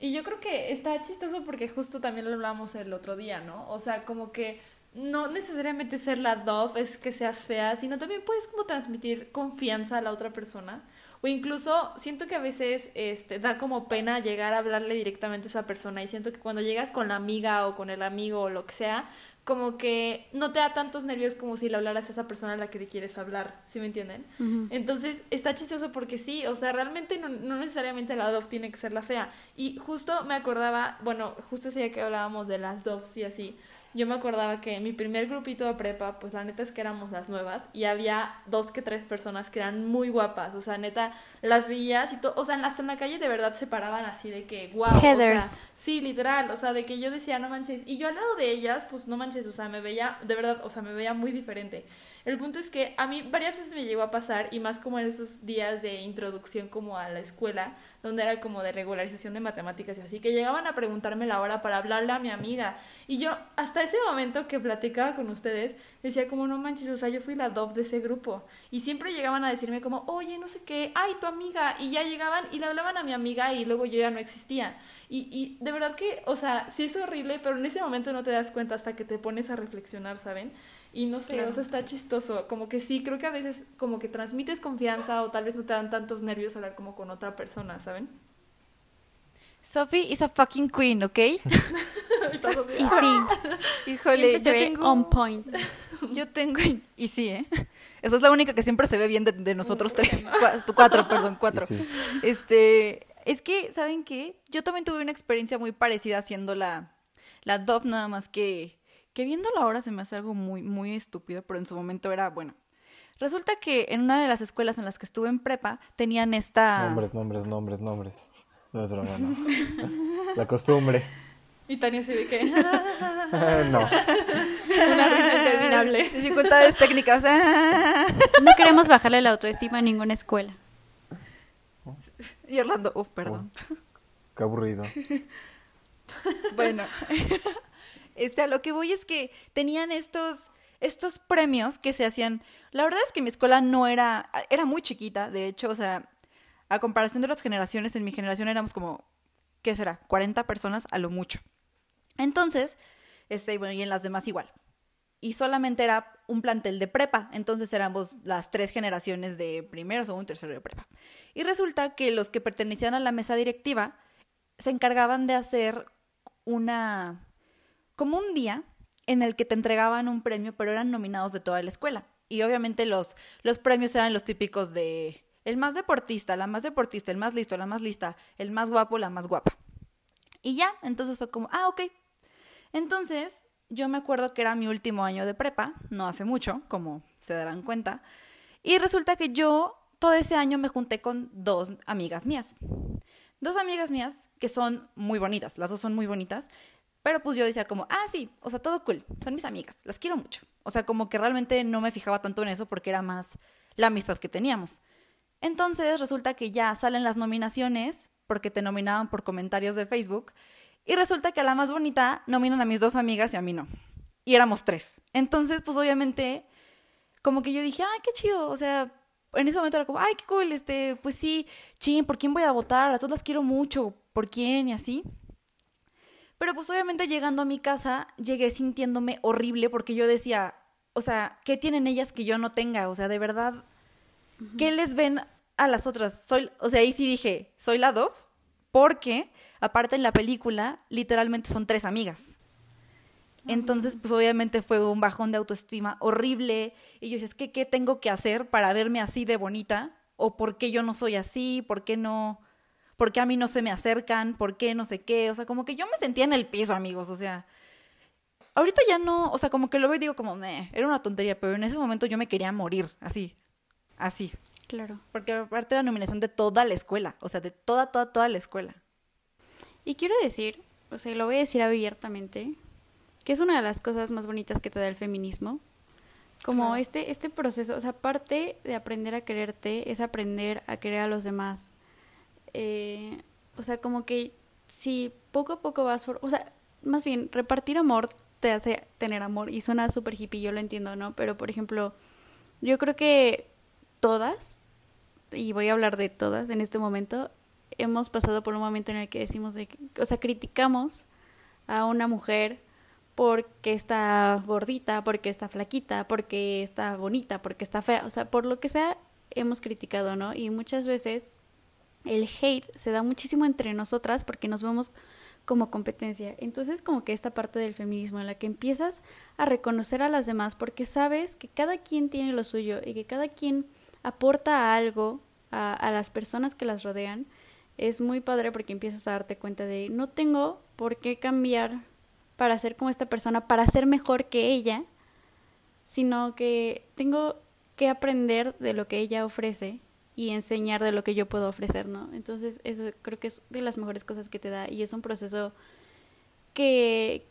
Y yo creo que está chistoso porque justo también lo hablamos el otro día, ¿no? O sea, como que no necesariamente ser la Dove es que seas fea, sino también puedes como transmitir confianza a la otra persona. O incluso siento que a veces este, da como pena llegar a hablarle directamente a esa persona y siento que cuando llegas con la amiga o con el amigo o lo que sea, como que no te da tantos nervios como si le hablaras a esa persona a la que le quieres hablar, ¿sí me entienden? Entonces está chistoso porque sí, o sea, realmente no, no necesariamente la Dove tiene que ser la fea. Y justo me acordaba, bueno, justo ese día que hablábamos de las Doves y así, yo me acordaba que mi primer grupito de prepa, pues la neta es que éramos las nuevas y había dos que tres personas que eran muy guapas, o sea, neta, las veías y todo, o sea, hasta en la calle de verdad se paraban así de que, wow, o sea, sí, literal, o sea, de que yo decía, no manches, y yo al lado de ellas, pues no manches, o sea, me veía, de verdad, o sea, me veía muy diferente. El punto es que a mí varias veces me llegó a pasar, y más como en esos días de introducción como a la escuela, donde era como de regularización de matemáticas y así, que llegaban a preguntarme la hora para hablarle a mi amiga. Y yo, hasta ese momento que platicaba con ustedes, decía como, no manches, o sea, yo fui la dove de ese grupo. Y siempre llegaban a decirme como, oye, no sé qué, ay, tu amiga. Y ya llegaban y le hablaban a mi amiga y luego yo ya no existía. Y, y de verdad que, o sea, sí es horrible, pero en ese momento no te das cuenta hasta que te pones a reflexionar, ¿saben? Y no sé, o sea, está chistoso. Como que sí, creo que a veces como que transmites confianza o tal vez no te dan tantos nervios hablar como con otra persona, ¿saben? Sophie is a fucking queen, ¿ok? y sí. Híjole, yo tengo... On point. Yo tengo... Y sí, ¿eh? Esa es la única que siempre se ve bien de, nosotros tres. Cuatro, perdón, cuatro. Este... Es que, ¿saben qué? Yo también tuve una experiencia muy parecida haciendo la, la Dove, nada más que que viéndolo ahora se me hace algo muy, muy estúpido, pero en su momento era, bueno. Resulta que en una de las escuelas en las que estuve en prepa tenían esta... Nombres, nombres, nombres, nombres. No es broma, no. La costumbre. Y Tania así de que... no. Una risa interminable. Dificultades técnicas. no queremos bajarle la autoestima a ninguna escuela. Y Orlando, uff, perdón. Oh, qué aburrido. bueno. Este, a lo que voy es que tenían estos, estos premios que se hacían. La verdad es que mi escuela no era, era muy chiquita, de hecho, o sea, a comparación de las generaciones, en mi generación éramos como, ¿qué será? 40 personas a lo mucho. Entonces, este, bueno, y en las demás igual. Y solamente era un plantel de prepa, entonces éramos las tres generaciones de primero, segundo, tercero de prepa. Y resulta que los que pertenecían a la mesa directiva se encargaban de hacer una como un día en el que te entregaban un premio, pero eran nominados de toda la escuela. Y obviamente los, los premios eran los típicos de el más deportista, la más deportista, el más listo, la más lista, el más guapo, la más guapa. Y ya, entonces fue como, ah, ok. Entonces, yo me acuerdo que era mi último año de prepa, no hace mucho, como se darán cuenta. Y resulta que yo todo ese año me junté con dos amigas mías. Dos amigas mías que son muy bonitas, las dos son muy bonitas. Pero pues yo decía como, ah, sí, o sea, todo cool, son mis amigas, las quiero mucho. O sea, como que realmente no me fijaba tanto en eso porque era más la amistad que teníamos. Entonces resulta que ya salen las nominaciones, porque te nominaban por comentarios de Facebook, y resulta que a la más bonita nominan a mis dos amigas y a mí no. Y éramos tres. Entonces, pues obviamente, como que yo dije, ay, qué chido, o sea, en ese momento era como, ay, qué cool, este, pues sí, ching, ¿por quién voy a votar? A dos las quiero mucho, ¿por quién? Y así. Pero pues obviamente llegando a mi casa llegué sintiéndome horrible porque yo decía, o sea, ¿qué tienen ellas que yo no tenga? O sea, de verdad, ¿qué les ven a las otras? Soy, o sea, ahí sí dije, soy la Dove porque aparte en la película literalmente son tres amigas. Entonces, pues obviamente fue un bajón de autoestima horrible. Y yo decía, es que, ¿qué tengo que hacer para verme así de bonita? ¿O por qué yo no soy así? ¿Por qué no? ¿Por qué a mí no se me acercan? ¿Por qué no sé qué? O sea, como que yo me sentía en el piso, amigos, o sea, ahorita ya no, o sea, como que lo veo y digo como, me era una tontería, pero en ese momento yo me quería morir, así, así. Claro. Porque aparte la nominación de toda la escuela, o sea, de toda, toda, toda la escuela. Y quiero decir, o sea, lo voy a decir abiertamente, que es una de las cosas más bonitas que te da el feminismo. Como este, este proceso, o sea, parte de aprender a quererte es aprender a querer a los demás, eh, o sea, como que si poco a poco vas, o sea, más bien, repartir amor te hace tener amor y suena súper hippie, yo lo entiendo, ¿no? Pero, por ejemplo, yo creo que todas, y voy a hablar de todas en este momento, hemos pasado por un momento en el que decimos, de, o sea, criticamos a una mujer porque está gordita, porque está flaquita, porque está bonita, porque está fea, o sea, por lo que sea, hemos criticado, ¿no? Y muchas veces el hate se da muchísimo entre nosotras porque nos vemos como competencia. Entonces como que esta parte del feminismo en la que empiezas a reconocer a las demás porque sabes que cada quien tiene lo suyo y que cada quien aporta algo a, a las personas que las rodean, es muy padre porque empiezas a darte cuenta de no tengo por qué cambiar para ser como esta persona, para ser mejor que ella, sino que tengo que aprender de lo que ella ofrece y enseñar de lo que yo puedo ofrecer, ¿no? Entonces eso creo que es de las mejores cosas que te da y es un proceso que,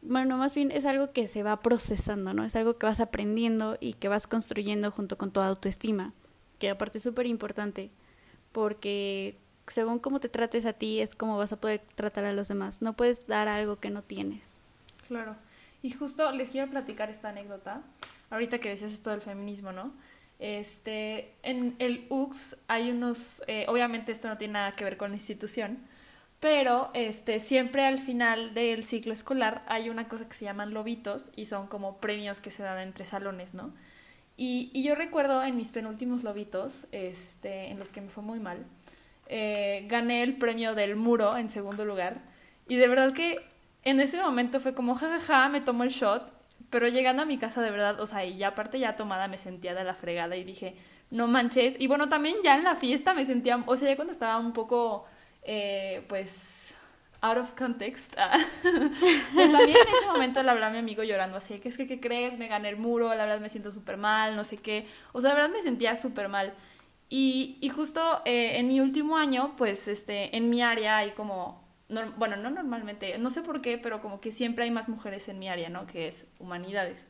bueno, más bien es algo que se va procesando, ¿no? Es algo que vas aprendiendo y que vas construyendo junto con tu autoestima, que aparte es súper importante porque según cómo te trates a ti es como vas a poder tratar a los demás. No puedes dar algo que no tienes. Claro. Y justo les quiero platicar esta anécdota, ahorita que decías esto del feminismo, ¿no? Este, en el UX hay unos, eh, obviamente esto no tiene nada que ver con la institución, pero este, siempre al final del ciclo escolar hay una cosa que se llaman lobitos y son como premios que se dan entre salones, ¿no? Y, y yo recuerdo en mis penúltimos lobitos, este, en los que me fue muy mal, eh, gané el premio del muro en segundo lugar. Y de verdad que en ese momento fue como, jajaja, me tomo el shot. Pero llegando a mi casa de verdad, o sea, y ya aparte ya tomada me sentía de la fregada y dije, no manches. Y bueno, también ya en la fiesta me sentía, o sea, ya cuando estaba un poco, eh, pues, out of context. pues también en ese momento le hablaba mi amigo llorando así, que es que, ¿qué crees? Me gané el muro, la verdad me siento súper mal, no sé qué. O sea, de verdad me sentía súper mal. Y, y justo eh, en mi último año, pues este, en mi área hay como, bueno, no normalmente, no sé por qué, pero como que siempre hay más mujeres en mi área, ¿no? Que es humanidades.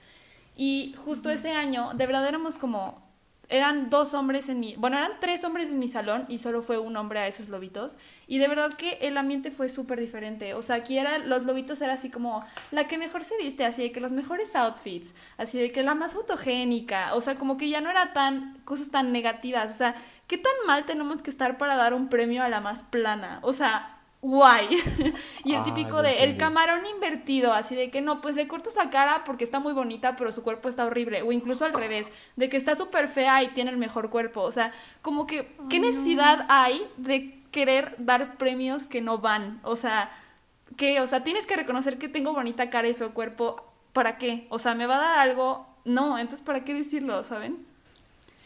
Y justo ese año, de verdad éramos como eran dos hombres en mi, bueno, eran tres hombres en mi salón y solo fue un hombre a esos lobitos. Y de verdad que el ambiente fue súper diferente. O sea, aquí era, los lobitos era así como la que mejor se viste, así de que los mejores outfits, así de que la más fotogénica. O sea, como que ya no era tan, cosas tan negativas. O sea, ¿qué tan mal tenemos que estar para dar un premio a la más plana? O sea, guay. y el ah, típico de el camarón invertido, así de que no, pues le cortas la cara porque está muy bonita, pero su cuerpo está horrible. O incluso al revés, de que está súper fea y tiene el mejor cuerpo. O sea, como que, ¿qué necesidad hay de querer dar premios que no van? O sea, ¿qué? O sea, tienes que reconocer que tengo bonita cara y feo cuerpo. ¿Para qué? O sea, ¿me va a dar algo? No, entonces ¿para qué decirlo, saben?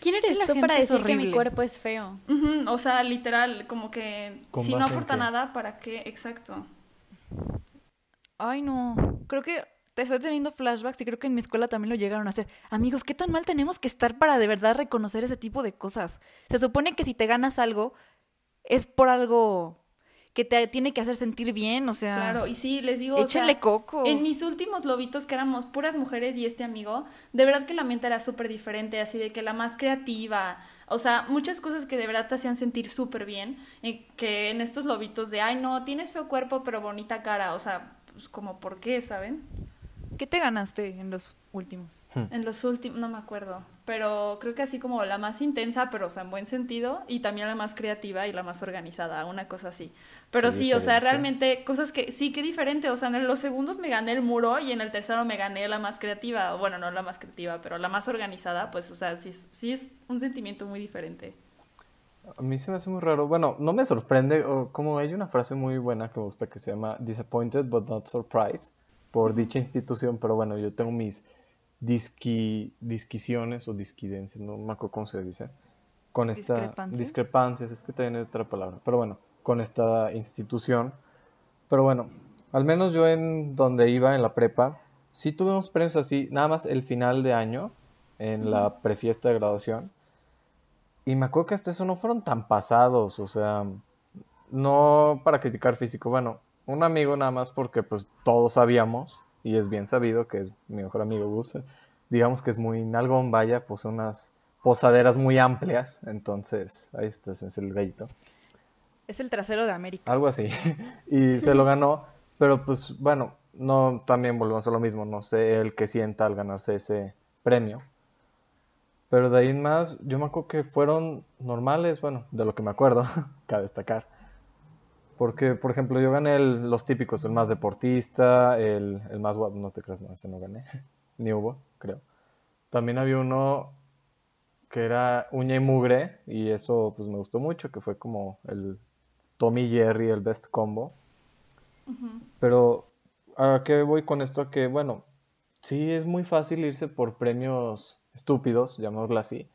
¿Quién eres tú para decir que mi cuerpo es feo? O sea, literal, como que si no aporta nada, ¿para qué? Exacto. Ay, no. Creo que te estoy teniendo flashbacks y creo que en mi escuela también lo llegaron a hacer. Amigos, ¿qué tan mal tenemos que estar para de verdad reconocer ese tipo de cosas? Se supone que si te ganas algo, es por algo que te tiene que hacer sentir bien, o sea. Claro, y sí, les digo. Échale coco. En mis últimos lobitos, que éramos puras mujeres y este amigo, de verdad que la mente era súper diferente, así de que la más creativa. O sea, muchas cosas que de verdad te hacían sentir súper bien, eh, que en estos lobitos de, ay, no, tienes feo cuerpo, pero bonita cara, o sea, pues como, ¿por qué, saben? ¿Qué te ganaste en los últimos? Hmm. En los últimos, no me acuerdo, pero creo que así como la más intensa, pero o sea, en buen sentido, y también la más creativa y la más organizada, una cosa así. Pero sí, o sea, realmente cosas que sí, qué diferente, o sea, en los segundos me gané el muro y en el tercero me gané la más creativa, bueno, no la más creativa, pero la más organizada, pues, o sea, sí, sí es un sentimiento muy diferente. A mí se me hace muy raro. Bueno, no me sorprende, o como hay una frase muy buena que me gusta que se llama Disappointed but not surprised por dicha institución, pero bueno, yo tengo mis disqui, disquisiones o disquidencias, no me acuerdo cómo se dice, con esta discrepancias, es que tiene otra palabra, pero bueno, con esta institución. Pero bueno, al menos yo en donde iba, en la prepa, sí tuvimos premios así, nada más el final de año, en la prefiesta de graduación. Y me acuerdo que hasta eso no fueron tan pasados, o sea, no para criticar físico, bueno, un amigo nada más porque pues todos sabíamos y es bien sabido que es mi mejor amigo Gus. Digamos que es muy nalgón, vaya, pues unas posaderas muy amplias, entonces ahí está, es el gallito. Es el trasero de América. Algo así. y se lo ganó, pero pues bueno, no también volvemos a lo mismo, no sé el que sienta al ganarse ese premio. Pero de ahí en más, yo me acuerdo que fueron normales, bueno, de lo que me acuerdo, cabe destacar porque, por ejemplo, yo gané los típicos, el más deportista, el, el más guapo, no te creas, no, ese no gané, ni hubo, creo. También había uno que era uña y mugre, y eso pues me gustó mucho, que fue como el Tommy Jerry, el best combo. Pero, ¿a qué voy con esto? Que, bueno, sí es muy fácil irse por premios estúpidos, llamémoslo así,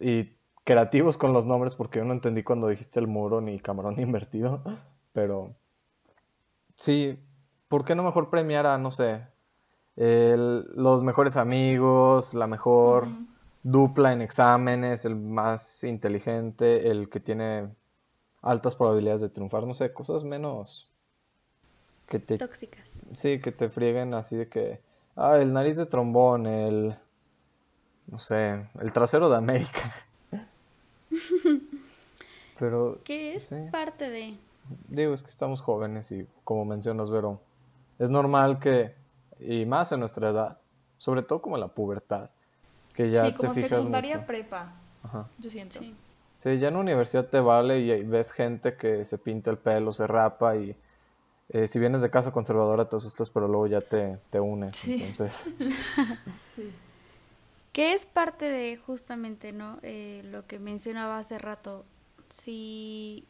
y creativos con los nombres, porque yo no entendí cuando dijiste el muro ni camarón invertido, pero sí, ¿por qué no mejor premiar a, no sé, el- los mejores amigos, la mejor dupla en exámenes, el más inteligente, el que tiene altas probabilidades de triunfar, no sé, cosas menos que te, Tóxicas. sí, que te frieguen así de que, ah, el nariz de trombón, el, no sé, el trasero de América. Pero, Que es sí. parte de... Digo, es que estamos jóvenes y como mencionas, Vero, es normal que, y más en nuestra edad, sobre todo como en la pubertad, que ya sí, te como fijas secundaria mucho. prepa, Ajá. yo siento. Sí. Sí, ya en la universidad te vale y ves gente que se pinta el pelo, se rapa y eh, si vienes de casa conservadora te asustas, pero luego ya te, te unes. Sí. Entonces, Sí. Que es parte de justamente, ¿no? Eh, lo que mencionaba hace rato. Si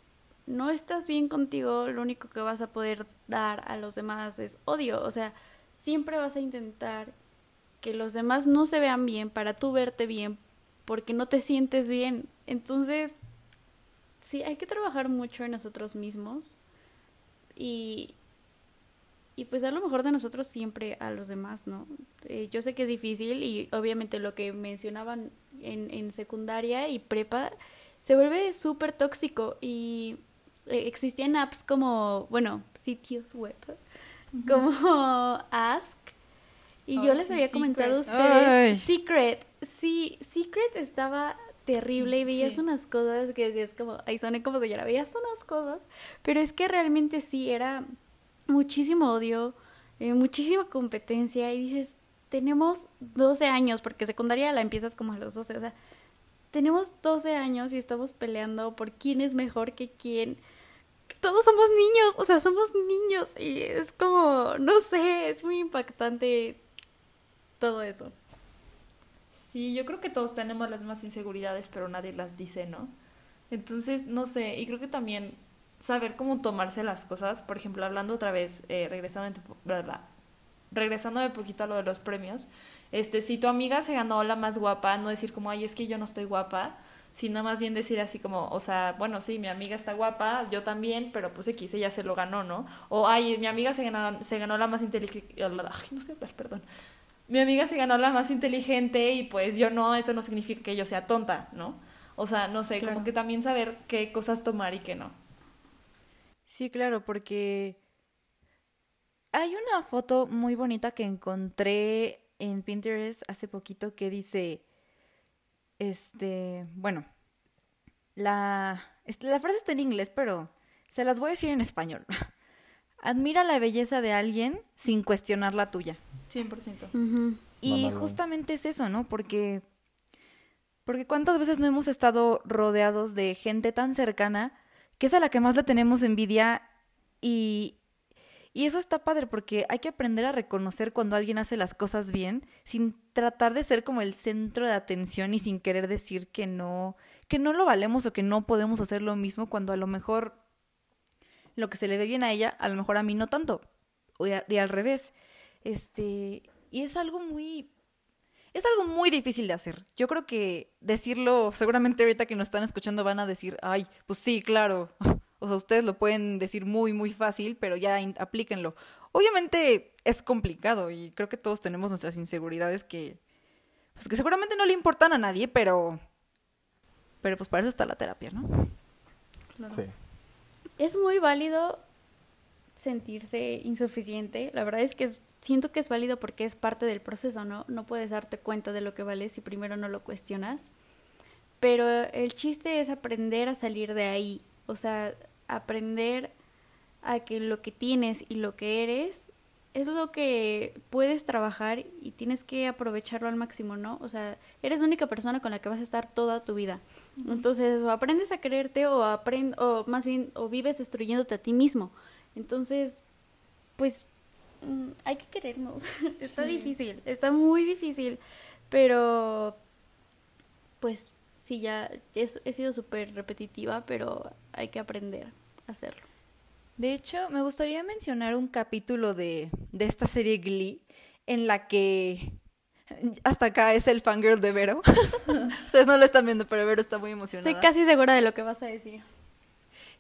no estás bien contigo, lo único que vas a poder dar a los demás es odio. O sea, siempre vas a intentar que los demás no se vean bien para tú verte bien porque no te sientes bien. Entonces, sí, hay que trabajar mucho en nosotros mismos y, y pues dar lo mejor de nosotros siempre a los demás, ¿no? Eh, yo sé que es difícil y obviamente lo que mencionaban en, en secundaria y prepa se vuelve súper tóxico y eh, existían apps como, bueno, sitios web, como Ask. Y Oh, yo les sí, había comentado a Secret. ustedes, Ay. Secret, sí, Secret estaba terrible y veías Sí. unas cosas que decías como, ay, soné como señora, veías unas cosas, pero es que realmente sí, era muchísimo odio, eh, muchísima competencia y dices, tenemos 12 años, porque secundaria la empiezas como a los 12, o sea, tenemos 12 años y estamos peleando por quién es mejor que quién. Todos somos niños, o sea, somos niños y es como, no sé, es muy impactante todo eso. Sí, yo creo que todos tenemos las mismas inseguridades, pero nadie las dice, ¿no? Entonces, no sé, y creo que también saber cómo tomarse las cosas, por ejemplo, hablando otra vez, eh, regresando, regresándome un poquito a lo de los premios, este, si tu amiga se ganó la más guapa, no decir como, ay, es que yo no estoy guapa, sino más bien decir así como, o sea, bueno, sí, mi amiga está guapa, yo también, pero pues X, ella se lo ganó, ¿no? O, ay, mi amiga se ganó, se ganó la más inteligente, ay, no sé hablar, perdón. Mi amiga se ganó la más inteligente y pues yo no, eso no significa que yo sea tonta, ¿no? O sea, no sé, Claro. como que también saber qué cosas tomar y qué no. Sí, claro, porque hay una foto muy bonita que encontré en Pinterest hace poquito que dice, este, bueno, la, este, la frase está en inglés, pero se las voy a decir en español. Admira la belleza de alguien sin cuestionar la tuya. 100%. Y justamente es eso, ¿no? Porque, porque cuántas veces no hemos estado rodeados de gente tan cercana que es a la que más le tenemos envidia y, y eso está padre porque hay que aprender a reconocer cuando alguien hace las cosas bien sin tratar de ser como el centro de atención y sin querer decir que no, que no lo valemos o que no podemos hacer lo mismo cuando a lo mejor lo que se le ve bien a ella, a lo mejor a mí no tanto. Y al revés. Este, y es algo muy es algo muy difícil de hacer. Yo creo que decirlo, seguramente ahorita que nos están escuchando van a decir, ay, pues sí, claro. O sea, ustedes lo pueden decir muy, muy fácil, pero ya aplíquenlo. Obviamente es complicado y creo que todos tenemos nuestras inseguridades que, pues que seguramente no le importan a nadie, pero, pero pues para eso está la terapia, ¿no? Claro. sí. Es muy válido sentirse insuficiente. La verdad es que es- siento que es válido porque es parte del proceso, ¿no? No puedes darte cuenta de lo que vales si primero no lo cuestionas. Pero el chiste es aprender a salir de ahí. O sea, aprender a que lo que tienes y lo que eres es lo que puedes trabajar y tienes que aprovecharlo al máximo, ¿no? O sea, eres la única persona con la que vas a estar toda tu vida. Entonces, o aprendes a quererte o aprend o más bien o vives destruyéndote a ti mismo. Entonces, pues mm, hay que querernos. está Sí. difícil, está muy difícil, pero pues sí ya es- he sido súper repetitiva, pero hay que aprender a hacerlo. De hecho, me gustaría mencionar un capítulo de, de esta serie Glee en la que hasta acá es el fangirl de Vero. Ustedes no lo están viendo, pero Vero está muy emocionada. Estoy casi segura de lo que vas a decir.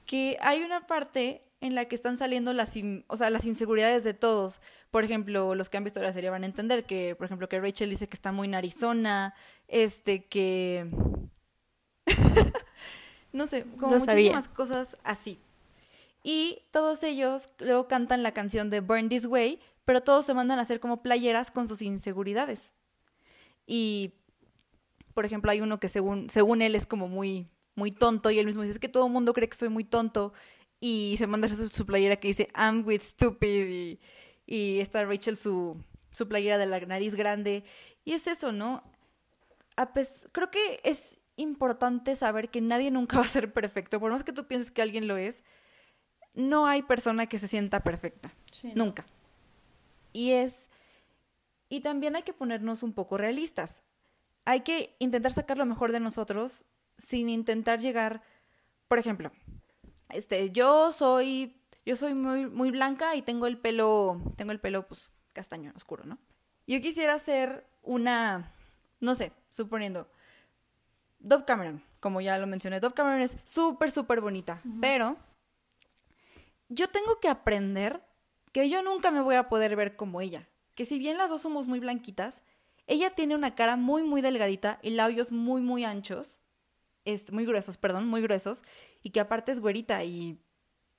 Que hay una parte en la que están saliendo las, in- o sea, las inseguridades de todos. Por ejemplo, los que han visto la serie van a entender que, por ejemplo, que Rachel dice que está muy narizona, este, que... no sé, como sabía. muchísimas cosas así. Y todos ellos luego cantan la canción de Burn This Way, pero todos se mandan a hacer como playeras con sus inseguridades. Y, por ejemplo, hay uno que según, según él es como muy, muy tonto y él mismo dice, es que todo el mundo cree que soy muy tonto. Y se manda su, su playera que dice, I'm with stupid. Y, y está Rachel su, su playera de la nariz grande. Y es eso, ¿no? A creo que es importante saber que nadie nunca va a ser perfecto. Por más que tú pienses que alguien lo es, no hay persona que se sienta perfecta. Sí, Nunca. Y es. Y también hay que ponernos un poco realistas. Hay que intentar sacar lo mejor de nosotros sin intentar llegar. Por ejemplo, este, yo soy. Yo soy muy, muy blanca y tengo el pelo. Tengo el pelo, pues, castaño oscuro, ¿no? Yo quisiera ser una. No sé, suponiendo. Dove Cameron, como ya lo mencioné. Dove Cameron es súper, súper bonita. Pero yo tengo que aprender que yo nunca me voy a poder ver como ella. Que si bien las dos somos muy blanquitas, ella tiene una cara muy, muy delgadita y labios muy, muy anchos. Este, muy gruesos, perdón, muy gruesos. Y que aparte es güerita y,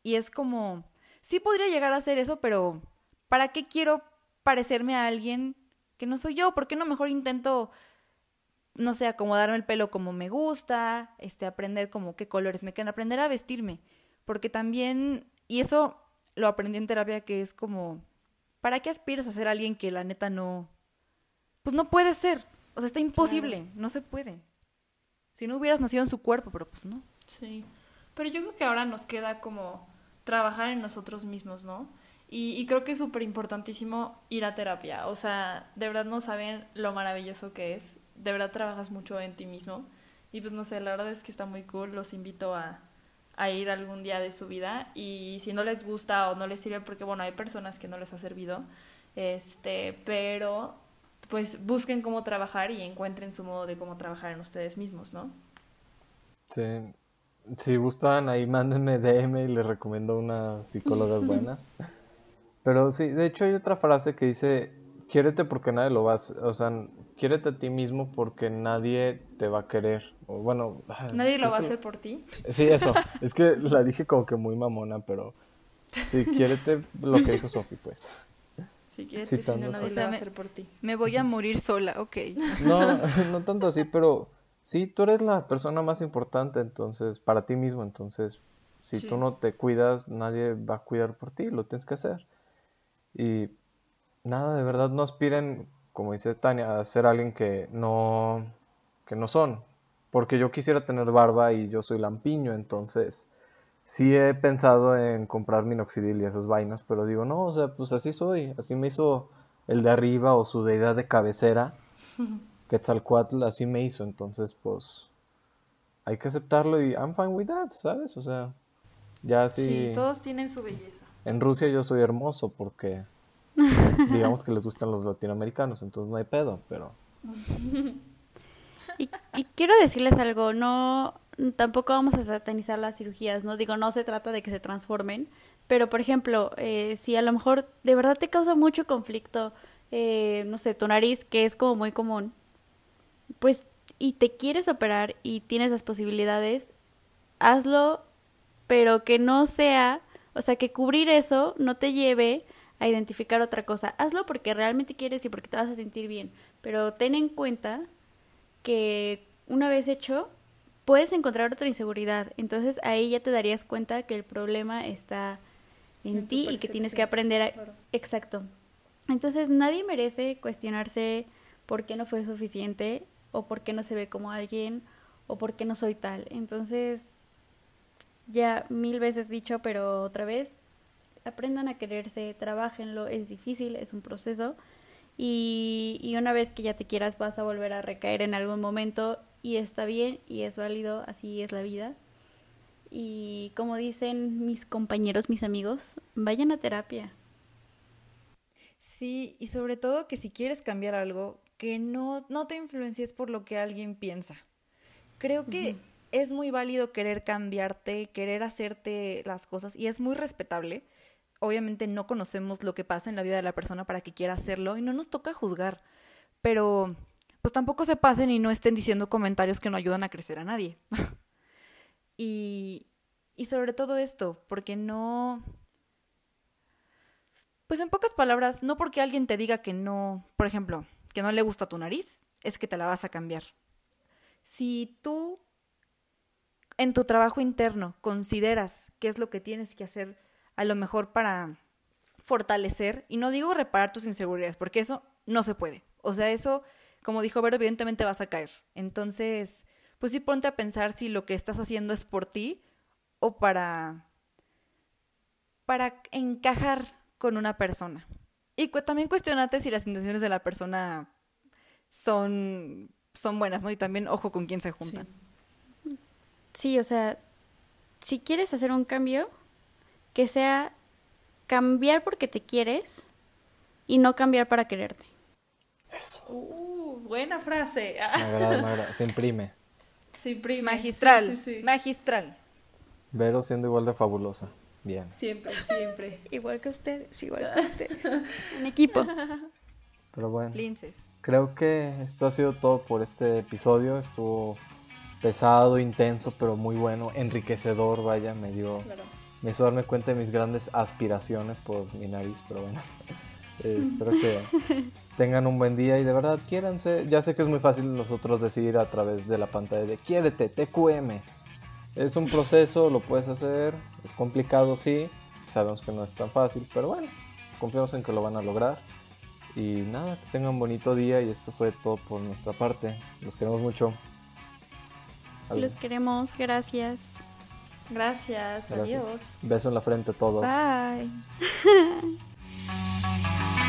y es como... Sí podría llegar a hacer eso, pero ¿para qué quiero parecerme a alguien que no soy yo? ¿Por qué no mejor intento, no sé, acomodarme el pelo como me gusta, este, aprender como qué colores me quedan, aprender a vestirme? Porque también, y eso lo aprendí en terapia, que es como, ¿para qué aspiras a ser alguien que la neta no, pues no puede ser? O sea, está imposible, no se puede. Si no hubieras nacido en su cuerpo, pero pues no. Sí, pero yo creo que ahora nos queda como trabajar en nosotros mismos, ¿no? Y, y creo que es súper importantísimo ir a terapia. O sea, de verdad no saben lo maravilloso que es. De verdad trabajas mucho en ti mismo. Y pues no sé, la verdad es que está muy cool. Los invito a, a ir algún día de su vida. Y si no les gusta o no les sirve, porque bueno, hay personas que no les ha servido. Este, pero pues busquen cómo trabajar y encuentren su modo de cómo trabajar en ustedes mismos, ¿no? Sí. Si gustan, ahí mándenme DM y les recomiendo unas psicólogas buenas. Pero sí, de hecho hay otra frase que dice, quiérete porque nadie lo va a hacer, o sea, quiérete a ti mismo porque nadie te va a querer. O bueno, Nadie lo va a hacer por ti. Sí, eso. Es que la dije como que muy mamona, pero sí, quiérete lo que dijo Sofi, pues. Si quieres si no, nadie lo va a hacer por ti. Me voy a morir sola, ok. No, no tanto así, pero sí, tú eres la persona más importante, entonces, para ti mismo, entonces, si Sí. tú no te cuidas, nadie va a cuidar por ti, lo tienes que hacer. Y nada, de verdad no aspiren, como dice Tania, a ser alguien que no, que no son. Porque yo quisiera tener barba y yo soy lampiño, entonces sí he pensado en comprar minoxidil y esas vainas, pero digo, no, o sea, pues así soy, así me hizo el de arriba o su deidad de cabecera. Quetzalcoatl así me hizo, entonces pues hay que aceptarlo y I'm fine with that, ¿sabes? O sea, ya Sí, sí, todos tienen su belleza. en Rusia yo soy hermoso porque digamos que les gustan los latinoamericanos, entonces no hay pedo, pero Y, y quiero decirles algo, no, tampoco vamos a satanizar las cirugías, ¿no? Digo, no se trata de que se transformen, pero por ejemplo, eh, si a lo mejor de verdad te causa mucho conflicto, eh, no sé, tu nariz, que es como muy común, pues, y te quieres operar y tienes las posibilidades, hazlo, pero que no sea, o sea, que cubrir eso no te lleve a identificar otra cosa. Hazlo porque realmente quieres y porque te vas a sentir bien, pero ten en cuenta que una vez hecho, puedes encontrar otra inseguridad. Entonces ahí ya te darías cuenta que el problema está en, ti y que tienes que aprender a... claro. Exacto. Entonces nadie merece cuestionarse por qué no fue suficiente o por qué no se ve como alguien o por qué no soy tal. Entonces, ya mil veces dicho, pero otra vez, aprendan a quererse, trabajenlo, es difícil, es un proceso. Y, y una vez que ya te quieras vas a volver a recaer en algún momento y está bien y es válido, así es la vida. Y como dicen mis compañeros, mis amigos, vayan a terapia. Sí, y sobre todo que si quieres cambiar algo, que no, no te influencies por lo que alguien piensa. Creo que es muy válido querer cambiarte, querer hacerte las cosas, y es muy respetable. Obviamente no conocemos lo que pasa en la vida de la persona para que quiera hacerlo y no nos toca juzgar. Pero pues tampoco se pasen y no estén diciendo comentarios que no ayudan a crecer a nadie. y, y sobre todo esto, porque no... Pues en pocas palabras, no porque alguien te diga que no, por ejemplo, que no le gusta tu nariz, es que te la vas a cambiar. Si tú en tu trabajo interno consideras qué es lo que tienes que hacer a lo mejor para fortalecer, y no digo reparar tus inseguridades, porque eso no se puede. O sea, eso, como dijo Vero, evidentemente vas a caer. Entonces, pues sí ponte a pensar si lo que estás haciendo es por ti o para, para encajar con una persona. Y también cuestionate si las intenciones de la persona son, son buenas, ¿no? Y también ojo con quién se juntan. Sí, o sea, si quieres hacer un cambio, que sea cambiar porque te quieres y no cambiar para quererte. Eso. Uh, buena frase. Me agrada, me agrada. Se imprime. Se imprime. Magistral, Sí, sí, sí. magistral. Vero siendo igual de fabulosa. Bien. Siempre, siempre. Igual que ustedes, igual que ustedes. En equipo. Pero bueno. Linces. Creo que esto ha sido todo por este episodio. Estuvo pesado, intenso, pero muy bueno, enriquecedor, vaya, me dio, Claro. me hizo darme cuenta de mis grandes aspiraciones por mi nariz, pero bueno, eh, espero que tengan un buen día y de verdad quiéranse. Ya sé que es muy fácil nosotros decir a través de la pantalla de quiérete, TQM. Es un proceso, lo puedes hacer, es complicado, sí, sabemos que no es tan fácil, pero bueno, confiamos en que lo van a lograr. Y nada, que tengan un bonito día y esto fue todo por nuestra parte. Los queremos mucho. Los queremos, gracias. Gracias, Gracias. adiós. Beso en la frente a todos. Bye.